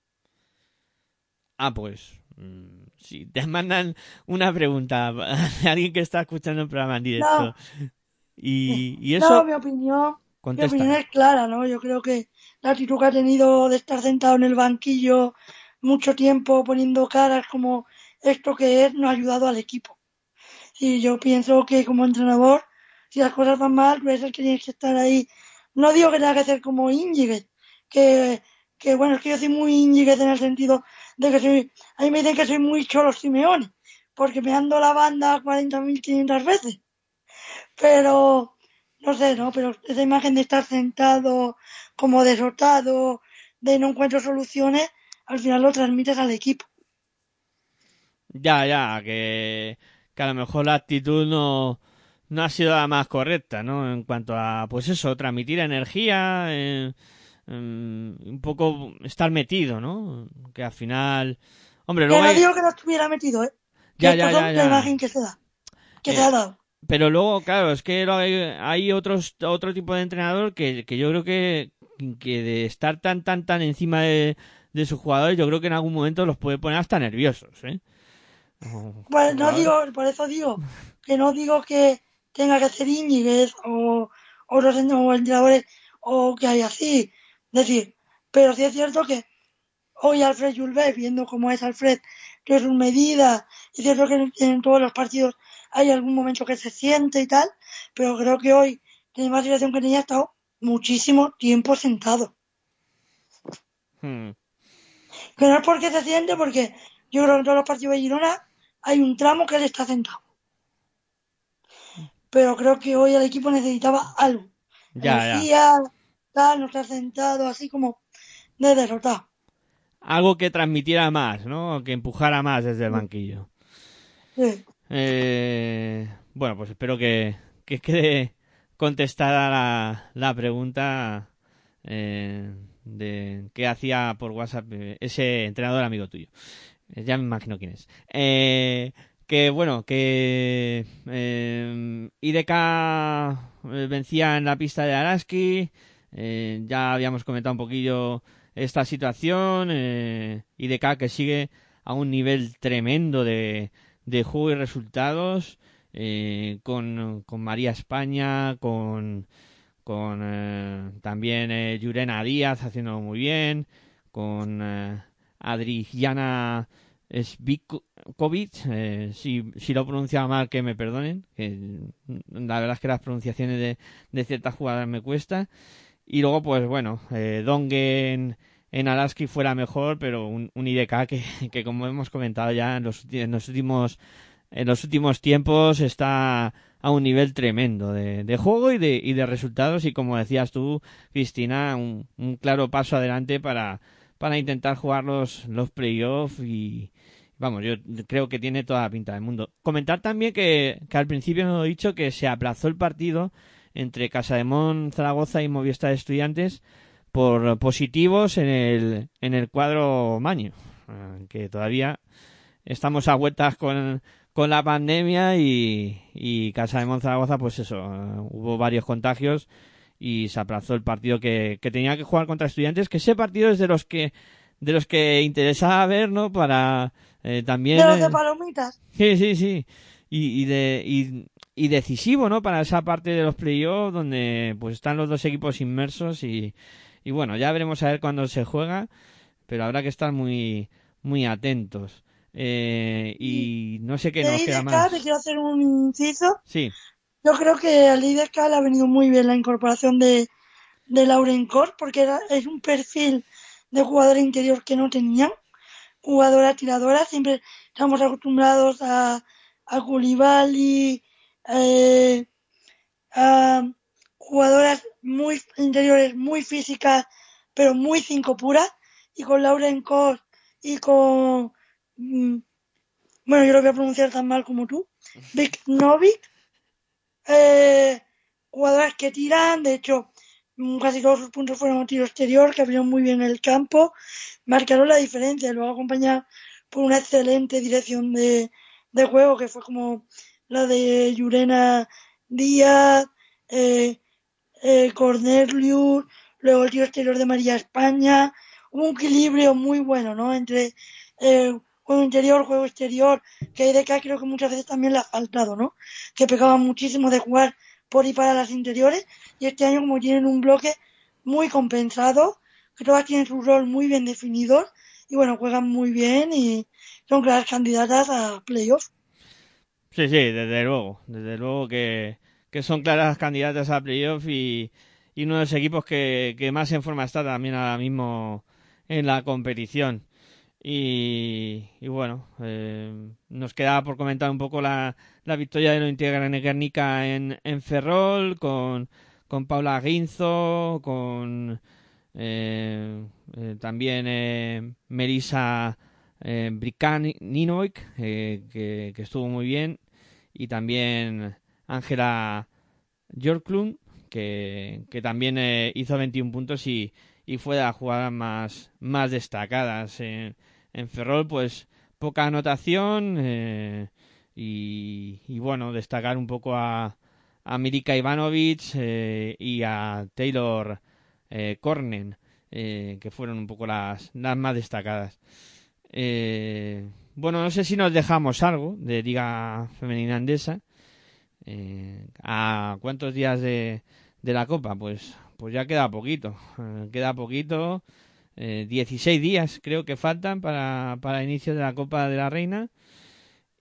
Ah, pues. Mm, si te mandan una pregunta de alguien que está escuchando el programa en directo. Y, y, eso. No, mi opinión. Mi opinión es clara, ¿no? Yo creo que la actitud que ha tenido de estar sentado en el banquillo mucho tiempo poniendo caras como esto que es, no ha ayudado al equipo. Y yo pienso que como entrenador si las cosas van mal, pues es el que tiene que estar ahí. No digo que tenga que ser como Íñiguez, que, que bueno, es que yo soy muy Íñiguez en el sentido de que soy, a mí me dicen que soy muy Cholo Simeone, porque me ando la banda 40.500 veces. Pero, no sé, ¿no? Pero esa imagen de estar sentado como derrotado, de no encuentro soluciones, al final lo transmites al equipo. Ya, ya, que, que a lo mejor la actitud no, no ha sido la más correcta, ¿no? En cuanto a, pues eso, transmitir energía, eh, un poco estar metido, ¿no? Que al final, hombre, luego no digo que no estuviera metido, ¿eh? Ya, ya, ya, la imagen que se da, que se ha dado. Pero luego, claro, es que hay otros, otro tipo de entrenador que, que yo creo que, que de estar tan, tan, tan encima de, de sus jugadores, yo creo que en algún momento los puede poner hasta nerviosos, ¿eh? Pues no digo, por eso digo, que no digo que, tenga que hacer Íñiguez o otros entrenadores o que hay así. decir, pero sí es cierto que hoy Alfred Julve, viendo cómo es Alfred, que es un medida, es cierto que en todos los partidos hay algún momento que se siente y tal, pero creo que hoy tiene más situación que tenía estado muchísimo tiempo sentado. Hmm. Que no es porque se siente, porque yo creo que en todos los partidos de Girona hay un tramo que él está sentado pero creo que hoy el equipo necesitaba algo. Ya, ya. Tal, no estar sentado así como de derrotado. Algo que transmitiera más, ¿no? Que empujara más desde el banquillo. Sí. Eh, bueno, pues espero que, que quede contestada la, la pregunta eh, de qué hacía por WhatsApp ese entrenador amigo tuyo. Ya me imagino quién es. Eh, que bueno, que eh, IDK vencía en la pista de Araski, eh, ya habíamos comentado un poquillo esta situación, eh, IDK que sigue a un nivel tremendo de, de juego y resultados, eh, con, con María España, con, con eh, también Yurena Díaz haciéndolo muy bien, con Adriana Svikovic, eh, si, si lo pronunciaba mal que me perdonen, que la verdad es que las pronunciaciones de, de ciertas jugadoras me cuesta. Y luego, pues bueno, eh, Dongen en Alaski fuera mejor, pero un, un IDK que, que, como hemos comentado ya en los, los últimos en los últimos tiempos está a un nivel tremendo de, de juego y de, y de resultados y como decías tú, Cristina, un claro paso adelante para, para intentar jugar los, los playoffs y, vamos, yo creo que tiene toda la pinta del mundo. Comentar también que, que al principio nos he dicho que se aplazó el partido entre Casademón, Zaragoza y Movistar Estudiantes por positivos en el, en el cuadro Maño, eh, que todavía estamos a vueltas con, con la pandemia y, y Casa de Zaragoza, pues eso, eh, hubo varios contagios y se aplazó el partido que, que tenía que jugar contra estudiantes, que ese partido es de los que de los que interesaba ver, ¿no? Para eh, también... De los de palomitas. Sí, sí, sí. Y, y de, y, y, decisivo, ¿no? Para esa parte de los playoffs donde pues están los dos equipos inmersos y, y bueno, ya veremos a ver cuándo se juega, pero habrá que estar muy, muy atentos. Eh, y no sé qué nos queda más. Te quiero hacer un inciso. Sí. Yo creo que al IDK le ha venido muy bien la incorporación de, de Lauren Core porque era, es un perfil de jugador interior que no tenían. Jugadora tiradora, siempre estamos acostumbrados a, a Koulibaly, eh, a jugadoras muy interiores, muy físicas, pero muy cinco puras. Y con Lauren Core y con Mm, bueno, yo lo voy a pronunciar tan mal como tú, Vic Novik, eh, jugadoras que tiran, de hecho, mm, casi todos sus puntos fueron tiro exterior, que abrieron muy bien el campo, marcaron la diferencia, luego acompañado por una excelente dirección de, de juego, que fue como la de Yurena Díaz, eh, eh, Cornelius, luego el tiro exterior de María España, un equilibrio muy bueno, ¿no? Entre eh, juego interior, juego exterior, que acá creo que muchas veces también le ha faltado, ¿no? Que pegaban muchísimo de jugar por y para las interiores y este año como tienen un bloque muy compensado, que todas tienen su rol muy bien definido y bueno, juegan muy bien y son claras candidatas a playoffs. Sí, sí, desde luego, desde luego que, que son claras candidatas a playoffs y, y uno de los equipos que, que más en forma está también ahora mismo en la competición. Y, bueno, eh, nos queda por comentar un poco la, la victoria de lo Integra Guernica en, en Ferrol, con, con Paula Guinzo, con eh, eh, también eh, Melissa Bricaninovic, eh, que, que, estuvo muy bien, y también Ángela Jorklund, que, que también eh, hizo 21 puntos y, y fue de las jugadas más, más destacadas. En, en Ferrol, pues poca anotación eh, y, y, bueno, destacar un poco a, a Mirika Ivanovic eh, y a Taylor eh, Cornen, eh, que fueron un poco las, las más destacadas. Eh, bueno, no sé si nos dejamos algo de Liga Femenina Andesa. Eh, ¿A cuántos días de, de la Copa? Pues pues ya queda poquito, queda poquito, eh, 16 días creo que faltan para, para el inicio de la Copa de la Reina.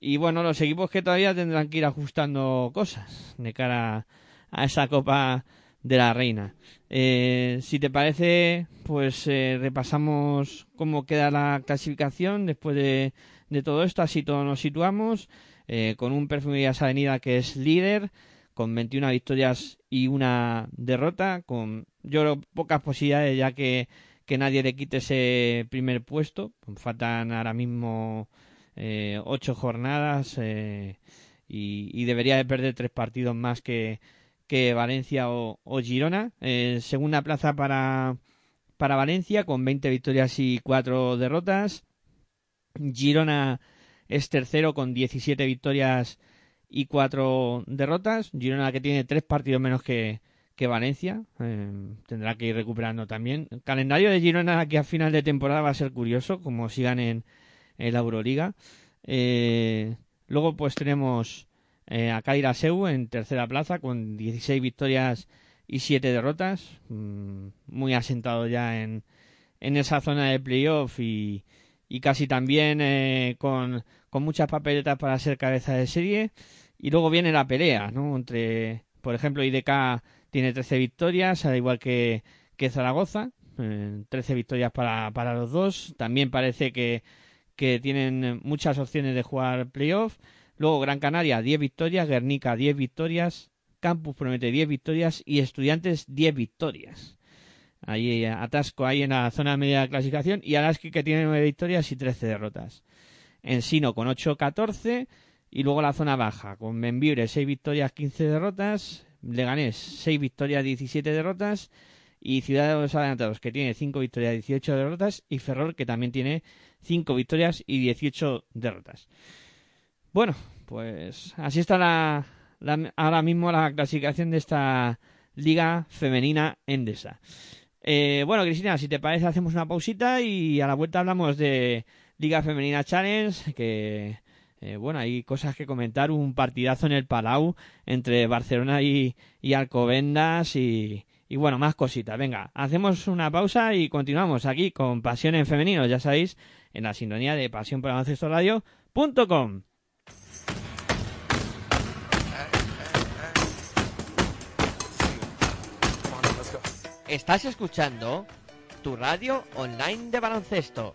Y bueno, los equipos que todavía tendrán que ir ajustando cosas de cara a esa Copa de la Reina. Eh, si te parece, pues eh, repasamos cómo queda la clasificación después de, de todo esto, así todos nos situamos, eh, con un Perfumerías Avenida que es líder, con 21 victorias y una derrota, con yo creo pocas posibilidades ya que, que nadie le quite ese primer puesto. Faltan ahora mismo eh, ocho jornadas eh, y, debería de perder tres partidos más que, que Valencia o, o Girona. Eh, segunda plaza para, para Valencia con 20 victorias y cuatro derrotas. Girona es tercero con 17 victorias y cuatro derrotas. Girona que tiene tres partidos menos que, que Valencia. Eh, tendrá que ir recuperando también. El calendario de Girona aquí a final de temporada va a ser curioso, como sigan en, en la Euroliga. Eh, luego pues tenemos eh, a Kaira Seu en tercera plaza con 16 victorias y 7 derrotas. Mm, muy asentado ya en, en esa zona de playoff y, y casi también eh, con, con muchas papeletas para ser cabeza de serie. Y luego viene la pelea, ¿no? Entre, por ejemplo, IDK tiene 13 victorias, al igual que, que Zaragoza. Eh, 13 victorias para, para los dos. También parece que, que tienen muchas opciones de jugar playoff. Luego Gran Canaria 10 victorias, Guernica 10 victorias, Campus promete 10 victorias y Estudiantes 10 victorias. Ahí atasco ahí en la zona media de clasificación y Alaski que tiene 9 victorias y 13 derrotas. Ensino con 8-14 y luego la zona baja con Benvibre 6 victorias, 15 derrotas, Leganés 6 victorias, 17 derrotas y Ciudad de los Adelantados que tiene 5 victorias, 18 derrotas y Ferrol que también tiene 5 victorias y 18 derrotas. Bueno, pues así está la, ahora mismo la clasificación de esta liga femenina endesa. Eh, bueno, Cristina, si te parece, hacemos una pausita y a la vuelta hablamos de Liga Femenina Challenge, que eh, bueno, hay cosas que comentar, un partidazo en el Palau entre Barcelona y, Alcobendas y, y, bueno, más cositas. Venga, hacemos una pausa y continuamos aquí con Pasión en Femenino, ya sabéis, en la sintonía de Pasión por Radio.com. Estás escuchando tu radio online de baloncesto.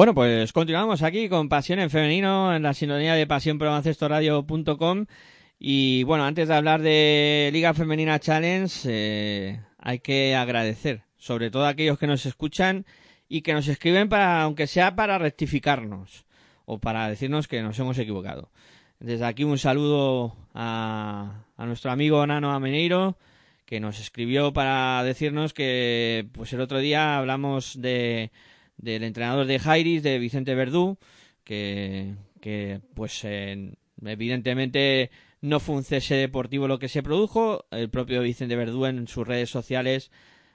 Bueno, pues continuamos aquí con Pasión en Femenino en la sintonía de pasiónprobancestoradio.com y bueno, antes de hablar de Liga Femenina Challenge eh, hay que agradecer, sobre todo a aquellos que nos escuchan y que nos escriben para, aunque sea para rectificarnos o para decirnos que nos hemos equivocado. Desde aquí un saludo a, a nuestro amigo Nano Ameneiro que nos escribió para decirnos que pues el otro día hablamos de del entrenador de Jairis, de Vicente Verdú, que, que pues evidentemente no fue un cese deportivo lo que se produjo. El propio Vicente Verdú en sus redes sociales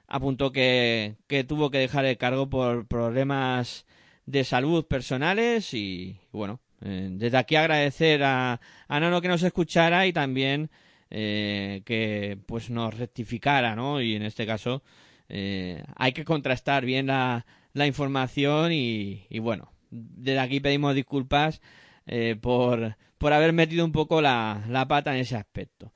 apuntó que, que tuvo que dejar el cargo por problemas de salud personales y bueno, eh, desde aquí agradecer a, a Nano que nos escuchara y también eh, que pues nos rectificara, ¿no? Y en este caso eh, hay que contrastar bien la, la información y, bueno, desde aquí pedimos disculpas eh, por, por haber metido un poco la, la pata en ese aspecto.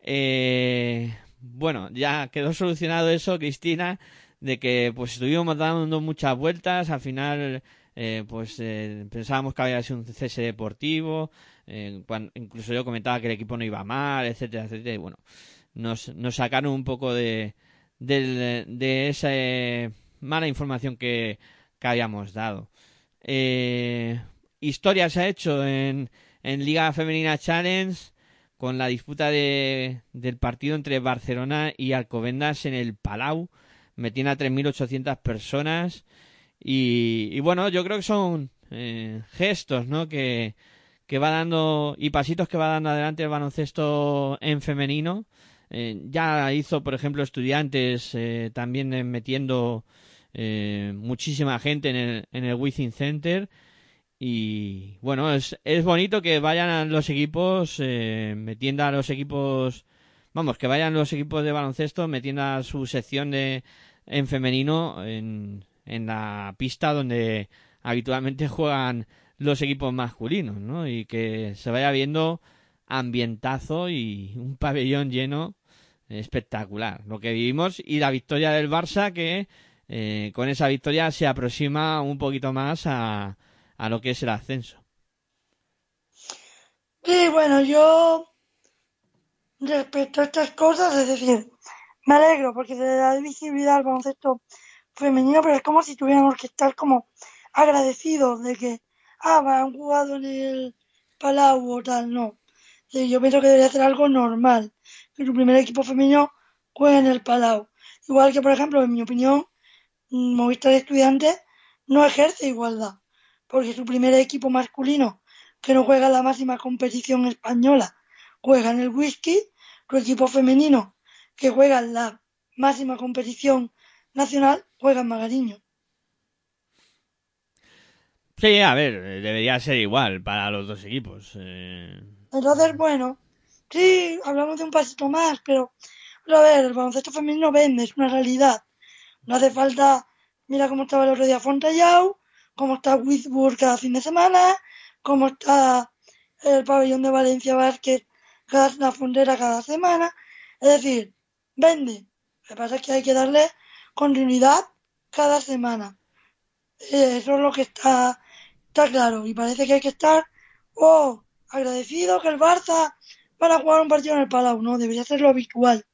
Eh, bueno, ya quedó solucionado eso, Cristina, de que pues estuvimos dando muchas vueltas, al final eh, pues pensábamos que había sido un cese deportivo, incluso yo comentaba que el equipo no iba mal, etcétera, etcétera, y bueno, nos, nos sacaron un poco de, de, de ese mala información que, habíamos dado. Eh, historia se ha hecho en, en Liga Femenina Challenge con la disputa de, del partido entre Barcelona y Alcobendas en el Palau. Metían a 3.800 personas. Y, bueno, yo creo que son eh, gestos, ¿no? Que, que va dando y pasitos que va dando adelante el baloncesto en femenino. Eh, ya hizo, por ejemplo, estudiantes eh, también metiendo eh, muchísima gente en el, en el Within Center. Y bueno, es, es bonito que vayan los equipos eh, metiendo a los equipos, vamos, que vayan los equipos de baloncesto metiendo a su sección de en femenino en, en la pista donde habitualmente juegan los equipos masculinos, ¿no? Y que se vaya viendo ambientazo y un pabellón lleno espectacular. Lo que vivimos y la victoria del Barça que eh, con esa victoria se aproxima un poquito más a, a lo que es el ascenso. Sí, bueno, yo respecto a estas cosas, es decir, me alegro porque se da visibilidad al baloncesto femenino, pero es como si tuviéramos que estar como agradecidos de que, ah, han jugado en el Palau o tal, no. Yo pienso que debería ser algo normal, que su primer equipo femenino juegue en el Palau. Igual que, por ejemplo, en mi opinión, Movistar Estudiantes no ejerce igualdad, porque su primer equipo masculino, que no juega en la máxima competición española, juega en el whisky, su equipo femenino, que juega en la máxima competición nacional, juega en Magariño. Sí, a ver, debería ser igual para los dos equipos. Eh... Entonces, bueno, sí, hablamos de un pasito más, pero, a ver, el baloncesto femenino vende, es una realidad. No hace falta, mira cómo estaba el otro día Fontallau, cómo está Wizburg cada fin de semana, cómo está el pabellón de Valencia Vázquez frontera cada semana. Es decir, vende. Lo que pasa es que hay que darle continuidad cada semana. Eh, eso es lo que está, está claro. Y parece que hay que estar, oh, agradecido que el Barça van a jugar un partido en el Palau, ¿no? Debería ser lo habitual.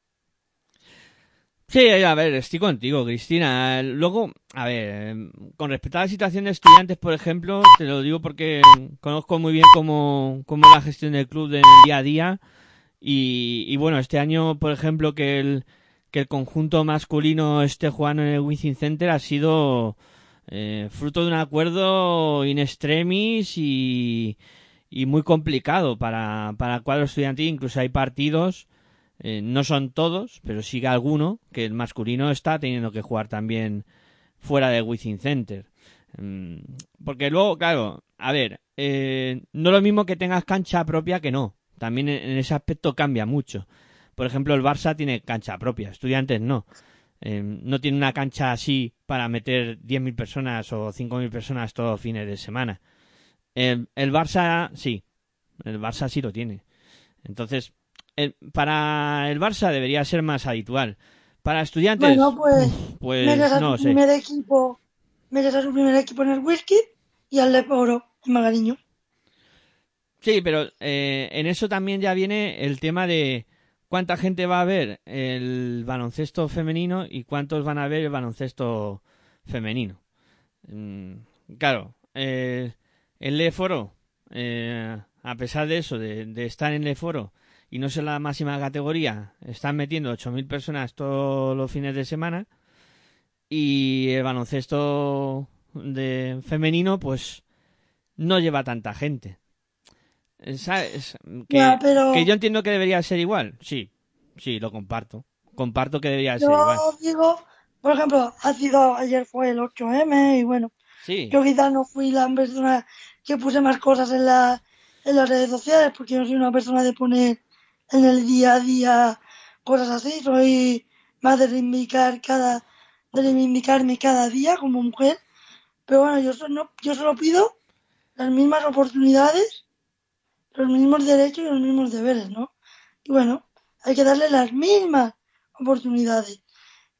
Sí, a ver, estoy contigo, Cristina. Luego, a ver, con respecto a la situación de estudiantes, por ejemplo, te lo digo porque conozco muy bien cómo, cómo la gestión del club del día a día. Y, bueno, este año, por ejemplo, que el, que el conjunto masculino esté jugando en el Wizzing Center ha sido eh, fruto de un acuerdo in extremis y, y muy complicado para, para el cuadro estudiantil. Incluso hay partidos eh, no son todos, pero sí alguno, que el masculino está teniendo que jugar también fuera del Wizzing Center. Mm, porque luego, claro, a ver, eh, no lo mismo que tengas cancha propia que no. También en ese aspecto cambia mucho. Por ejemplo, el Barça tiene cancha propia, estudiantes no. Eh, no tiene una cancha así para meter 10.000 personas o 5.000 personas todos fines de semana. el Barça sí, el Barça sí lo tiene. Entonces, para el Barça debería ser más habitual. Para estudiantes, bueno, pues, pues no sé. Primer equipo, a su primer equipo en el whisky y al Leporo en Magariño. Sí, pero eh, en eso también ya viene el tema de cuánta gente va a ver el baloncesto femenino y cuántos van a ver el baloncesto femenino. Mm, claro, eh, el Leforo, eh, a pesar de eso, de, de estar en el Leforo y no ser la máxima categoría, están metiendo 8.000 personas todos los fines de semana y el baloncesto de femenino pues no lleva tanta gente. ¿Sabes? Que, que yo entiendo que debería ser igual. Sí, sí, lo comparto. Comparto que debería ser igual. digo, por ejemplo, ha sido, ayer fue el 8M y bueno, sí. yo quizás no fui la persona que puse más cosas en, la, en las redes sociales porque yo soy una persona de poner en el día a día cosas así. Soy más de reivindicar cada, de reivindicarme cada día como mujer. Pero bueno, yo solo, yo solo pido las mismas oportunidades, los mismos derechos y los mismos deberes, ¿no? Y bueno, hay que darle las mismas oportunidades.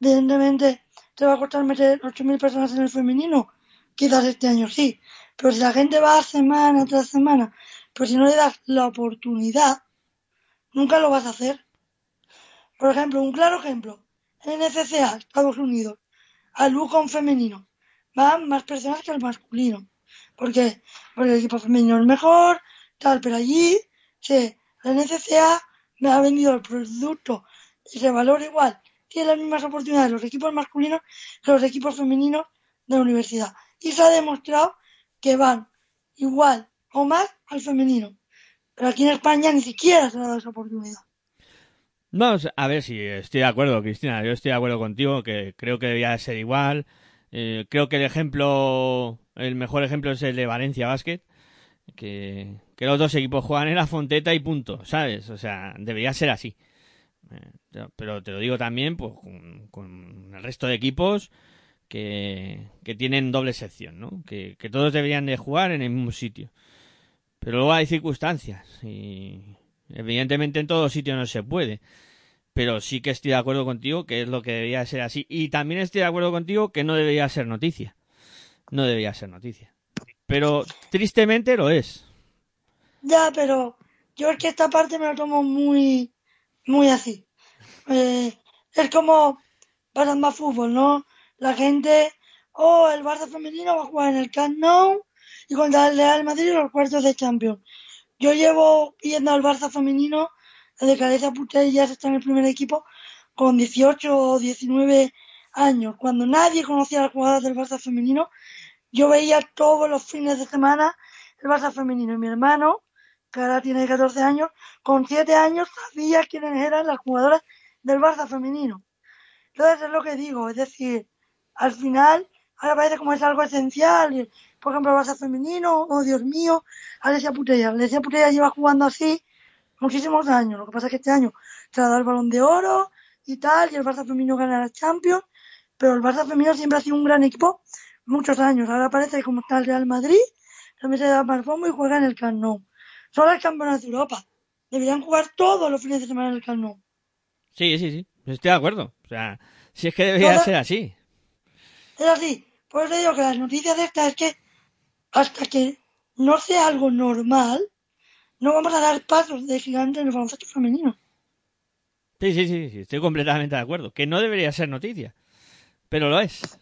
Evidentemente, te va a costar meter 8.000 personas en el femenino, quizás este año sí, pero si la gente va semana tras semana, pero si no le das la oportunidad, nunca lo vas a hacer. Por ejemplo, un claro ejemplo, NCCA, Estados Unidos, al con femenino, van más personas que al masculino. ¿Por qué? Porque el equipo femenino es mejor, tal, pero allí, sí, la NCCA me ha vendido el producto y se valora igual, tiene las mismas oportunidades los equipos masculinos que los equipos femeninos de la universidad. Y se ha demostrado que van igual o más al femenino. Pero aquí en España ni siquiera se ha dado esa oportunidad. Vamos a ver si estoy de acuerdo, Cristina. Yo estoy de acuerdo contigo, que creo que debía ser igual. Eh, creo que el ejemplo, el mejor ejemplo es el de Valencia Basket, que, que los dos equipos juegan en la Fonteta y punto, ¿sabes? O sea, debería ser así. Eh, pero te lo digo también pues, con, el resto de equipos que, que tienen doble sección, ¿no? Que, que todos deberían de jugar en el mismo sitio. Pero luego hay circunstancias y evidentemente en todos sitios no se puede. Pero sí que estoy de acuerdo contigo que es lo que debería ser así. Y también estoy de acuerdo contigo que no debería ser noticia. No debería ser noticia. Pero tristemente lo es. Ya, pero yo es que esta parte me la tomo muy, muy así. Eh, es como para más fútbol, ¿no? la gente, oh, el Barça femenino va a jugar en el Camp Nou y contra el Real Madrid los cuartos de Champions. Yo llevo yendo al Barça femenino desde que Alesia Putellas está en el primer equipo con 18 o 19 años. Cuando nadie conocía las jugadoras del Barça femenino, yo veía todos los fines de semana el Barça femenino. Y mi hermano, que ahora tiene 14 años, con 7 años sabía quiénes eran las jugadoras del Barça femenino. Entonces es lo que digo, es decir, al final ahora parece como es algo esencial, por ejemplo el Barça femenino, oh Dios mío, Alesia Putella. Alesia Putella lleva jugando así muchísimos años, lo que pasa es que este año se ha dado el balón de oro y tal, y el Barça femenino gana la Champions, pero el Barça femenino siempre ha sido un gran equipo muchos años, ahora parece que como está el Real Madrid, también se da más y juega en el Camp Nou. Son los campeonatos de Europa. Deberían jugar todos los fines de semana en el Camp Nou. Sí, sí, sí, estoy de acuerdo. O sea, si es que debería ser así. Es así. Por eso digo que las noticias de esta es que hasta que no sea algo normal, no vamos a dar pasos de gigante en el baloncesto femenino. Sí, sí, sí, sí, estoy completamente de acuerdo. Que no debería ser noticia. Pero lo es.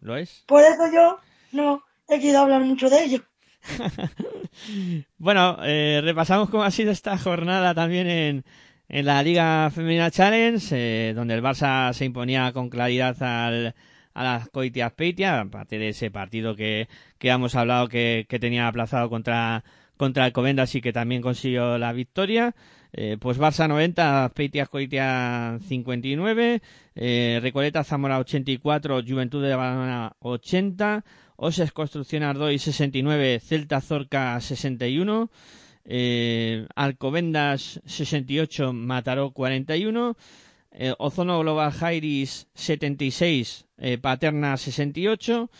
Lo es. Por eso yo no he querido hablar mucho de ello. bueno, eh, repasamos cómo ha sido esta jornada también en, en la Liga Femenina Challenge, eh, donde el Barça se imponía con claridad al, a las Coitias Peitia, aparte de ese partido que, que hemos hablado que, que tenía aplazado contra, contra el Covendas y que también consiguió la victoria. Eh, pues Barça 90, Peitia Coitia 59, eh, Recoleta Zamora 84, Juventud de Badalona 80, Oses Construcción Ardoy 69, Celta Zorca 61, eh, Alcobendas 68, Mataró 41, eh, Ozono Global Jairis 76, eh, Paterna 68,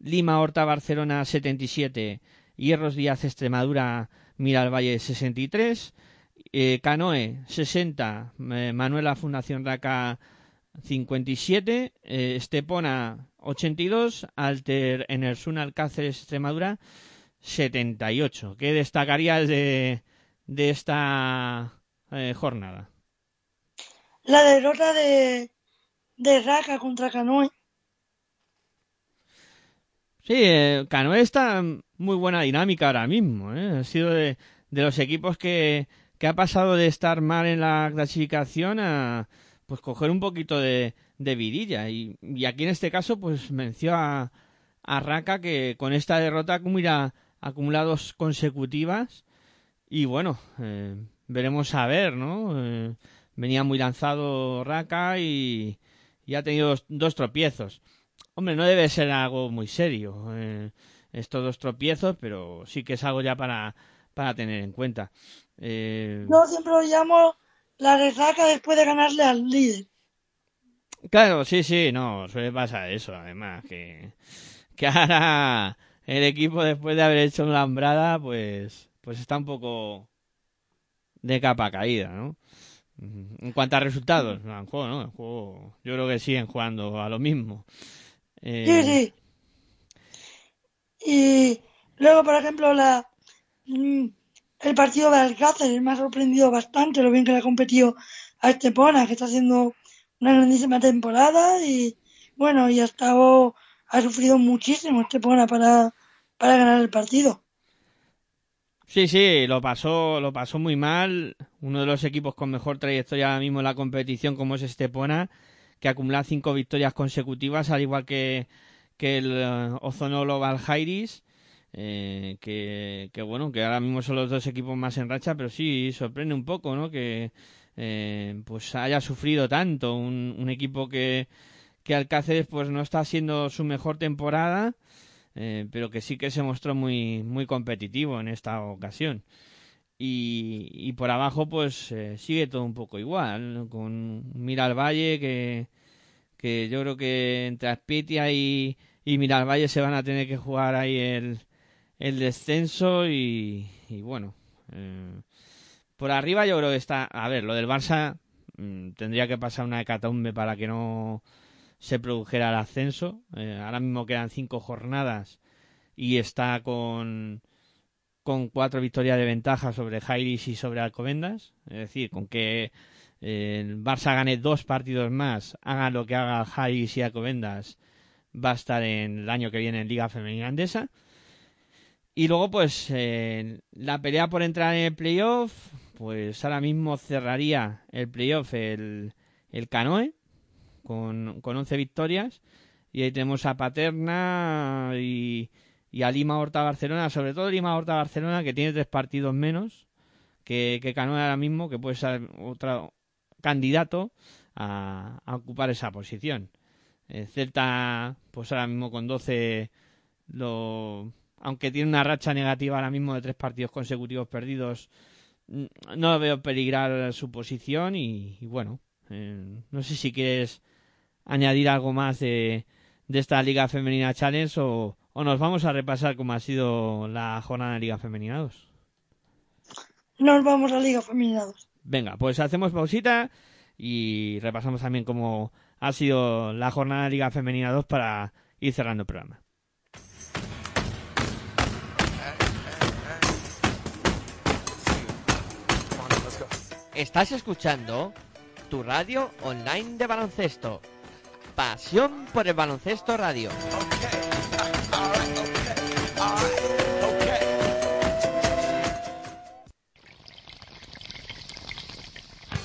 Lima Horta Barcelona 77, Hierros Díaz Extremadura Miralvalle 63, eh, Canoe 60, eh, Manuela Fundación Raca 57, eh, Estepona 82, Alter Enersun Alcáceres Extremadura 78. ¿Qué destacarías de, de esta jornada? La derrota de, de Raca contra Canoe. Sí, eh, Canoe está muy buena dinámica ahora mismo. ¿eh? Ha sido de, de los equipos que, que ha pasado de estar mal en la clasificación a pues coger un poquito de, de vidilla. Y, y aquí en este caso, pues menció a, a Raca que con esta derrota acumula acumulados consecutivas. Y bueno, eh, veremos a ver, ¿no? Eh, venía muy lanzado Raca y, y ha tenido dos, dos, tropiezos. Hombre, no debe ser algo muy serio eh, estos dos tropiezos, pero sí que es algo ya para, para tener en cuenta. Eh... Yo siempre lo llamo la resaca después de ganarle al líder. Claro, sí, sí, no, suele pasar eso, además, que, que ahora el equipo después de haber hecho una lambrada, pues, pues está un poco de capa caída, ¿no? En cuanto a resultados, no, en juego, ¿no? En juego, yo creo que siguen jugando a lo mismo. Eh... Sí, sí. Y luego, por ejemplo, la el partido de Alcácer me ha sorprendido bastante lo bien que le ha competido a Estepona, que está haciendo una grandísima temporada y bueno, y ha estado, ha sufrido muchísimo Estepona para, para ganar el partido. Sí, sí, lo pasó, lo pasó muy mal. Uno de los equipos con mejor trayectoria ahora mismo en la competición, como es Estepona, que acumula cinco victorias consecutivas, al igual que, que el Ozonolo Valjairis. Eh, que, que, bueno, que ahora mismo son los dos equipos más en racha, pero sí sorprende un poco, ¿no? Que eh, pues haya sufrido tanto un, un, equipo que, que Alcáceres pues no está haciendo su mejor temporada, eh, pero que sí que se mostró muy, muy competitivo en esta ocasión. Y, por abajo pues eh, sigue todo un poco igual, con Mira al Valle que, que yo creo que entre Aspitia y, y Miralvalle se van a tener que jugar ahí el, el descenso y, y bueno, eh, por arriba yo creo que está, a ver, lo del Barça mmm, tendría que pasar una hecatombe para que no se produjera el ascenso. Eh, ahora mismo quedan cinco jornadas y está con con cuatro victorias de ventaja sobre Jairis y sobre Alcobendas. Es decir, con que eh, el Barça gane dos partidos más, haga lo que haga Jairis y Alcobendas, va a estar en el año que viene en Liga Femenina Andesa. Y luego, pues, la pelea por entrar en el playoff, pues ahora mismo cerraría el playoff el, el Canoe con, con 11 victorias. Y ahí tenemos a Paterna y, y a Lima Horta Barcelona, sobre todo Lima Horta Barcelona, que tiene tres partidos menos que, que Canoe ahora mismo, que puede ser otro candidato a, ocupar esa posición. El Celta, pues ahora mismo con 12, lo, aunque tiene una racha negativa ahora mismo de tres partidos consecutivos perdidos, no veo peligrar su posición y, bueno, eh, no sé si quieres añadir algo más de, de esta Liga Femenina Challenge o, o, nos vamos a repasar cómo ha sido la jornada de Liga Femenina 2. Nos vamos a Liga Femenina 2. Venga, pues hacemos pausita y repasamos también cómo ha sido la jornada de Liga Femenina 2 para ir cerrando el programa. Estás escuchando tu radio online de baloncesto. Pasión por el baloncesto radio.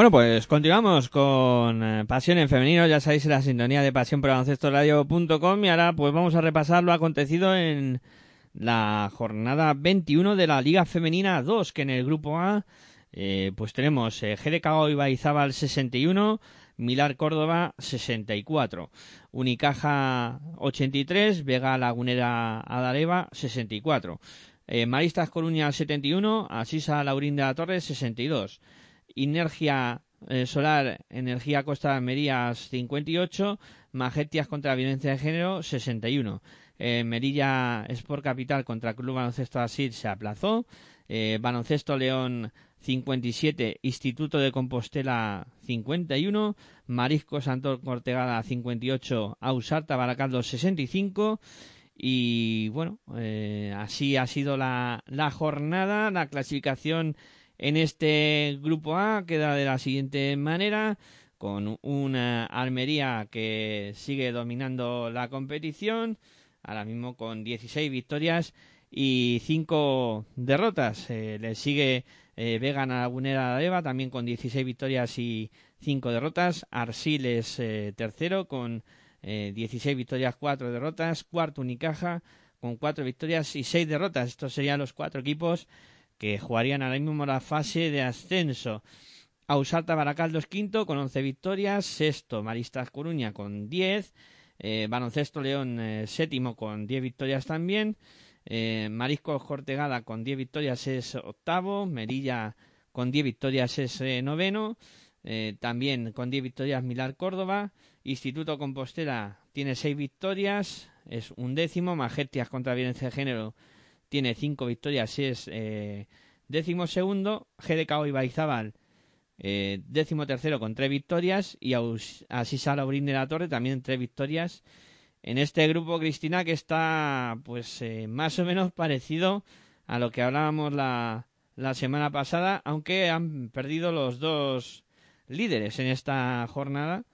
Bueno, pues continuamos con eh, Pasión en Femenino, ya sabéis la sintonía de Pasión por Radio.com y ahora pues vamos a repasar lo acontecido en la jornada 21 de la Liga Femenina 2, que en el grupo A eh, pues tenemos eh, GDK Ibaizábal 61, Milar Córdoba 64, Unicaja 83, Vega Lagunera Adaleva 64, eh, Maristas Coruña 71, Asisa Laurín de la Torre 62, Energía eh, Solar, Energía Costa de Almería 58, Magetias contra la Violencia de Género 61. Eh, Merilla Sport Capital contra Club Baloncesto Asir se aplazó. Eh, Baloncesto León 57, Instituto de Compostela 51, Marisco Santor Cortegada 58, Ausarta Baracaldo 65 y bueno, así ha sido la, la jornada, la clasificación en este grupo A queda de la siguiente manera, con una Almería que sigue dominando la competición, ahora mismo con 16 victorias y 5 derrotas. Eh, le sigue eh, Vega Lagunera de Eva también con 16 victorias y 5 derrotas. Arsiles eh, tercero con 16 victorias, 4 derrotas. Cuarto Unicaja con 4 victorias y 6 derrotas. Estos serían los cuatro equipos que jugarían ahora mismo la fase de ascenso. Ausarta Baracaldos quinto con 11 victorias, sexto Maristas Coruña con 10, eh, Baloncesto León eh, séptimo con 10 victorias también, eh, Mariscos Cortegada con 10 victorias es octavo, Merilla con 10 victorias es eh, noveno, eh, también con 10 victorias Milar Córdoba, Instituto Compostela tiene 6 victorias, es un décimo, Majertias contra Violencia de Género tiene cinco victorias y es eh, décimo segundo. GDK Ibaizábal, eh, décimo tercero con tres victorias. Y Asisa Laurín de la Torre también tres victorias. En este grupo, Cristina, que está pues eh, más o menos parecido a lo que hablábamos la, la semana pasada, aunque han perdido los dos líderes en esta jornada.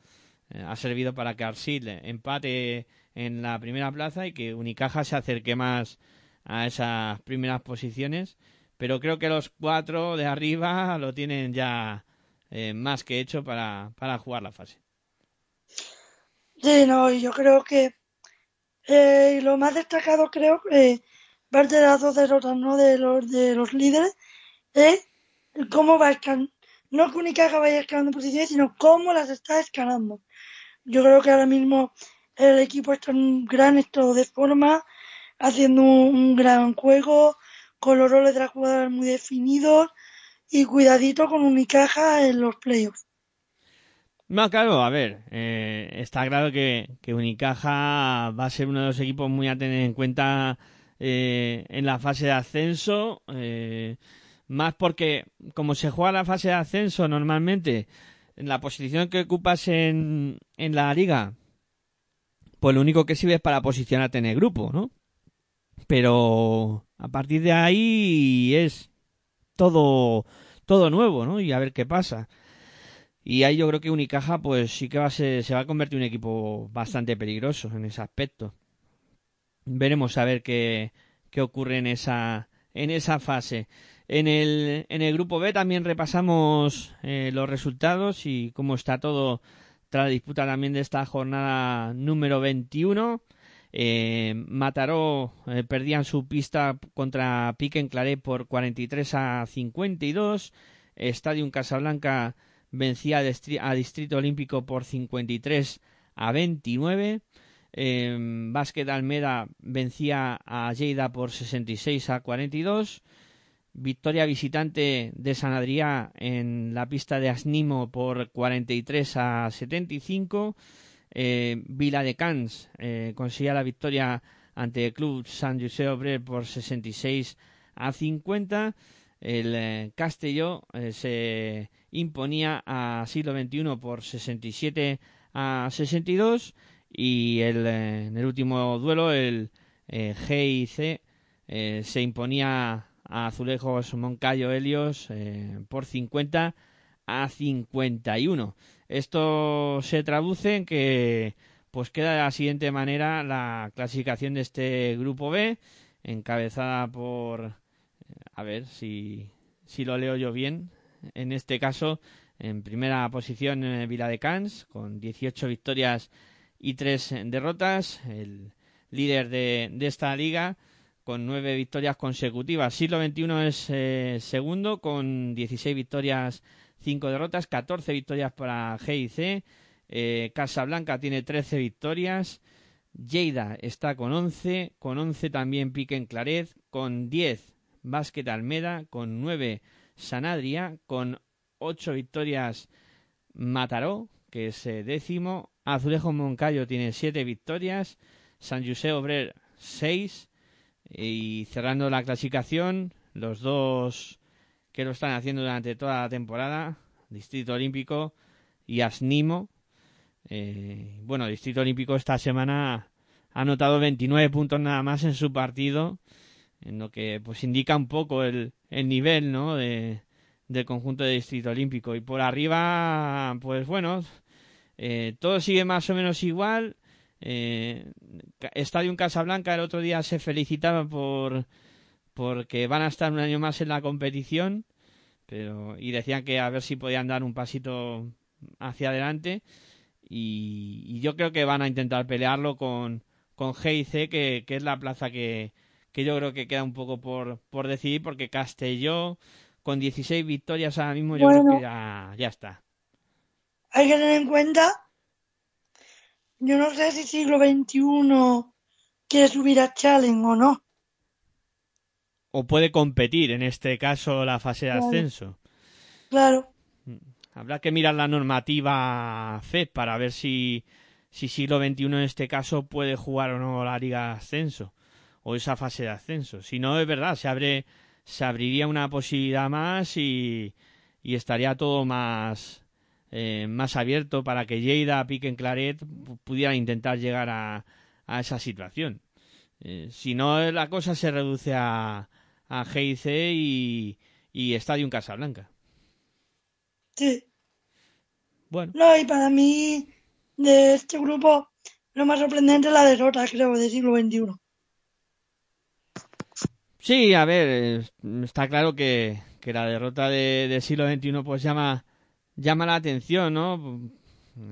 Eh, ha servido para que Arsil empate en la primera plaza y que Unicaja se acerque más a esas primeras posiciones. Pero creo que los cuatro de arriba lo tienen ya eh, más que hecho para, para jugar la fase. Sí, no, yo creo que eh, lo más destacado creo que parte de las dos derrotas ¿no? de los de los líderes es cómo va escalando, no que Unicaja vaya escalando posiciones, sino cómo las está escalando. Yo creo que ahora mismo el equipo está en un gran estado de forma, haciendo un, gran juego, con los roles de las jugadoras muy definidos y cuidadito con Unicaja en los playoffs. No, claro, a ver, eh, está claro que, que, Unicaja va a ser uno de los equipos muy a tener en cuenta eh, en la fase de ascenso, eh, más porque como se juega la fase de ascenso normalmente, en la posición que ocupas en, en la liga, pues lo único que sirve es para posicionarte en el grupo, ¿no? Pero a partir de ahí es todo, todo nuevo, ¿no? Y a ver qué pasa. Y ahí yo creo que Unicaja, pues sí que va a ser, se va a convertir en un equipo bastante peligroso en ese aspecto. Veremos a ver qué, qué ocurre en esa, en esa fase. En el, en el grupo B también repasamos eh, los resultados y cómo está todo tras la disputa también de esta jornada número 21. Eh, Mataró eh, perdían su pista contra Pique en Claret por 43 a 52. Estadio Casablanca vencía a Distrito Olímpico por 53 a 29. Eh, Básquet Almeda vencía a Lleida por 66 a 42. Victoria visitante de San Adrià en la pista de Asnimo por 43 a 75. Eh, Vila de Cans eh, conseguía la victoria ante el club San José Obrero por 66 a 50 el eh, Castelló eh, se imponía a siglo XXI por 67 a 62 y el, eh, en el último duelo el GIC se imponía a Azulejos Moncayo Helios por 50 a 51. Esto se traduce en que pues queda de la siguiente manera la clasificación de este grupo B encabezada por a ver si, si lo leo yo bien. En este caso, en primera posición eh, Vila de Cans, con 18 victorias y 3 derrotas. El líder de, de esta liga, con 9 victorias consecutivas. Siglo XXI es eh, segundo, con 16 victorias, 5 derrotas. 14 victorias para GIC. Eh, Casablanca tiene 13 victorias. Lleida está con 11, con 11 también Pique en Claret, con 10 Básquet Almeda, con 9 Sanadria, con 8 victorias Mataró, que es eh, décimo, Azulejo Moncayo tiene 7 victorias, San José Obrer 6 y cerrando la clasificación, los dos que lo están haciendo durante toda la temporada, Distrito Olímpico y Asnimo. Eh, bueno, Distrito Olímpico esta semana ha anotado 29 puntos nada más en su partido en lo que pues indica un poco el, el nivel ¿no? de, del conjunto de Distrito Olímpico. Y por arriba, pues bueno, eh, todo sigue más o menos igual. Eh, Estadio Casablanca el otro día se felicitaba por porque van a estar un año más en la competición pero y decían que a ver si podían dar un pasito hacia adelante y, y yo creo que van a intentar pelearlo con con GIC que, que es la plaza que, que yo creo que queda un poco por, por decidir, porque Castelló, con 16 victorias ahora mismo, yo creo que ya, ya está. Hay que tener en cuenta, yo no sé si siglo XXI quiere subir a Challenge o no. O puede competir, en este caso, la fase de ascenso. Claro, Habrá que mirar la normativa FED para ver si, si siglo XXI en este caso puede jugar o no la Liga de Ascenso o esa fase de ascenso. Si no, es verdad, se abre, se abriría una posibilidad más y, y estaría todo más, eh, más abierto para que Lleida, Pique en Claret pu- pudieran intentar llegar a, a esa situación. Eh, si no, la cosa se reduce a, a GIC y, y Stadium Casablanca. Sí. Bueno, No, y para mí, de este grupo, lo más sorprendente es la derrota, creo, del siglo XXI. sí, a ver, está claro que, que la derrota de, del siglo XXI pues llama, llama la atención, ¿no?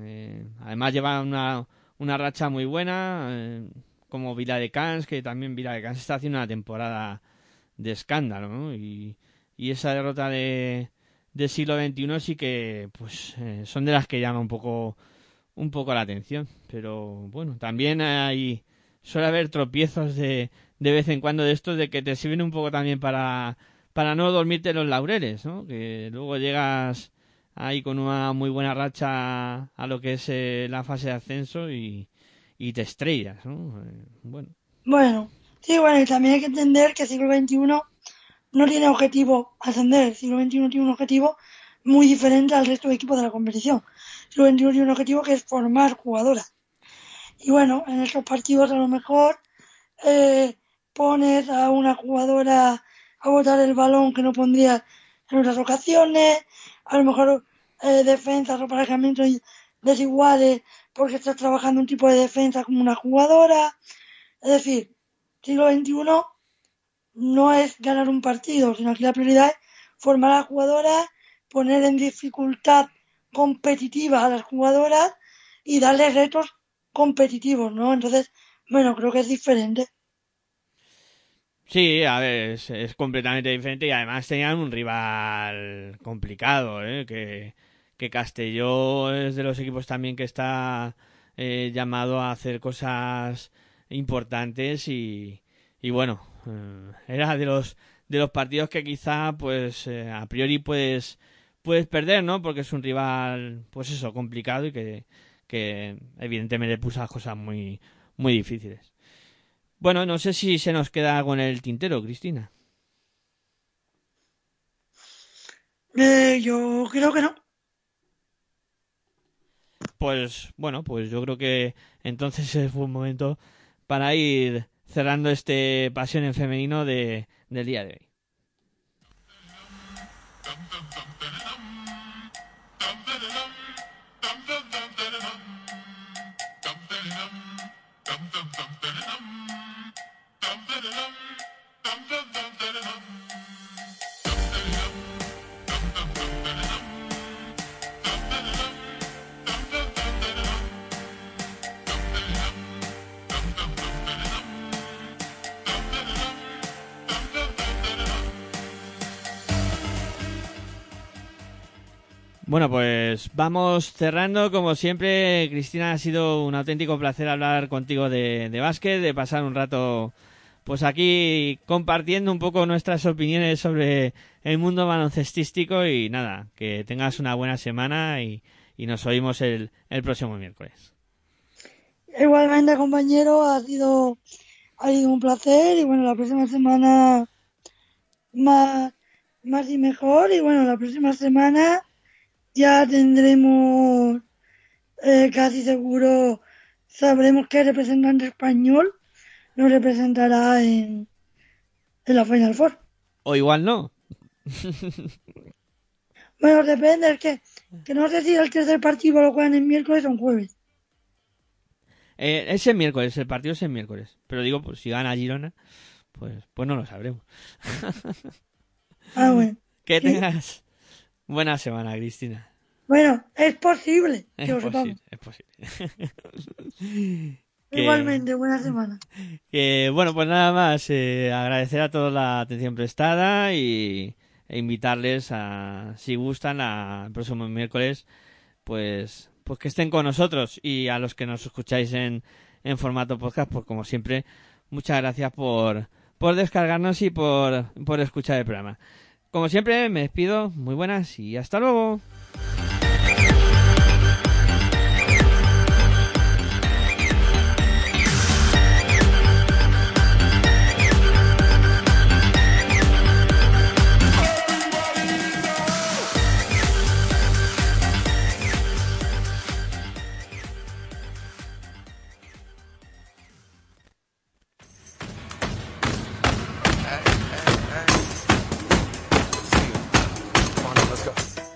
Eh, además lleva una, una racha muy buena, eh, como Vila de Cans, que también Vila de Cans está haciendo una temporada de escándalo, ¿no? Y, y esa derrota de, del siglo XXI sí que, pues, eh, son de las que llama un poco, un poco la atención. Pero bueno, también hay, suele haber tropiezos de, de vez en cuando de estos de que te sirven un poco también para, para no dormirte los laureles, ¿no? Que luego llegas ahí con una muy buena racha a lo que es eh, la fase de ascenso y, y te estrellas, ¿no? Eh, bueno, Bueno, sí, bueno, y también hay que entender que el siglo XXI no tiene objetivo ascender. El siglo XXI tiene un objetivo muy diferente al resto de equipos de la competición. El siglo XXI tiene un objetivo que es formar jugadoras. Y bueno, en estos partidos a lo mejor eh, pones a una jugadora a botar el balón que no pondrías en otras ocasiones, a lo mejor eh, defensas o parejamientos desiguales porque estás trabajando un tipo de defensa como una jugadora. Es decir, siglo XXI no es ganar un partido, sino que la prioridad es formar a las jugadoras, poner en dificultad competitiva a las jugadoras y darles retos competitivos, ¿no? Entonces, bueno, creo que es diferente. Sí, a ver, es, es completamente diferente y además tenían un rival complicado, ¿eh? que, que Castelló es de los equipos también que está eh, llamado a hacer cosas importantes y, y bueno, eh, era de los de los partidos que quizá pues eh, a priori puedes puedes perder, ¿no? Porque es un rival pues eso, complicado y que, que evidentemente puso las cosas muy muy difíciles. Bueno, no sé si se nos queda algo en el tintero, Cristina. Eh, yo creo que no. Pues bueno, pues yo creo que entonces es un momento para ir cerrando este pasión en femenino de, del día de hoy. Bueno, pues vamos cerrando. Como siempre, Cristina, ha sido un auténtico placer hablar contigo de, de básquet, de pasar un rato pues aquí compartiendo un poco nuestras opiniones sobre el mundo baloncestístico y nada, que tengas una buena semana y, y nos oímos el, el próximo miércoles. Igualmente, compañero, ha sido, ha sido un placer y bueno, la próxima semana más, más y mejor y bueno, la próxima semana ya tendremos eh, casi seguro, sabremos qué representante español nos representará en, en la Final Four. O igual no. Bueno, depende, es que, que no sé si el tercer partido lo juegan el miércoles o en jueves. Eh, es el miércoles, el partido es el miércoles. Pero digo, pues si gana Girona, pues, pues no lo sabremos. Ah, bueno. que tengas buena semana, Cristina. Bueno, es posible que Es sepamos. posible, es posible. Que- Igualmente, buena semana. Que, bueno, pues nada más, eh, agradecer a todos la atención prestada y e invitarles a, si gustan, a, el próximo miércoles, pues, pues que estén con nosotros y a los que nos escucháis en, en formato podcast, pues como siempre, muchas gracias por, por descargarnos y por, por escuchar el programa. Como siempre, me despido, muy buenas y hasta luego.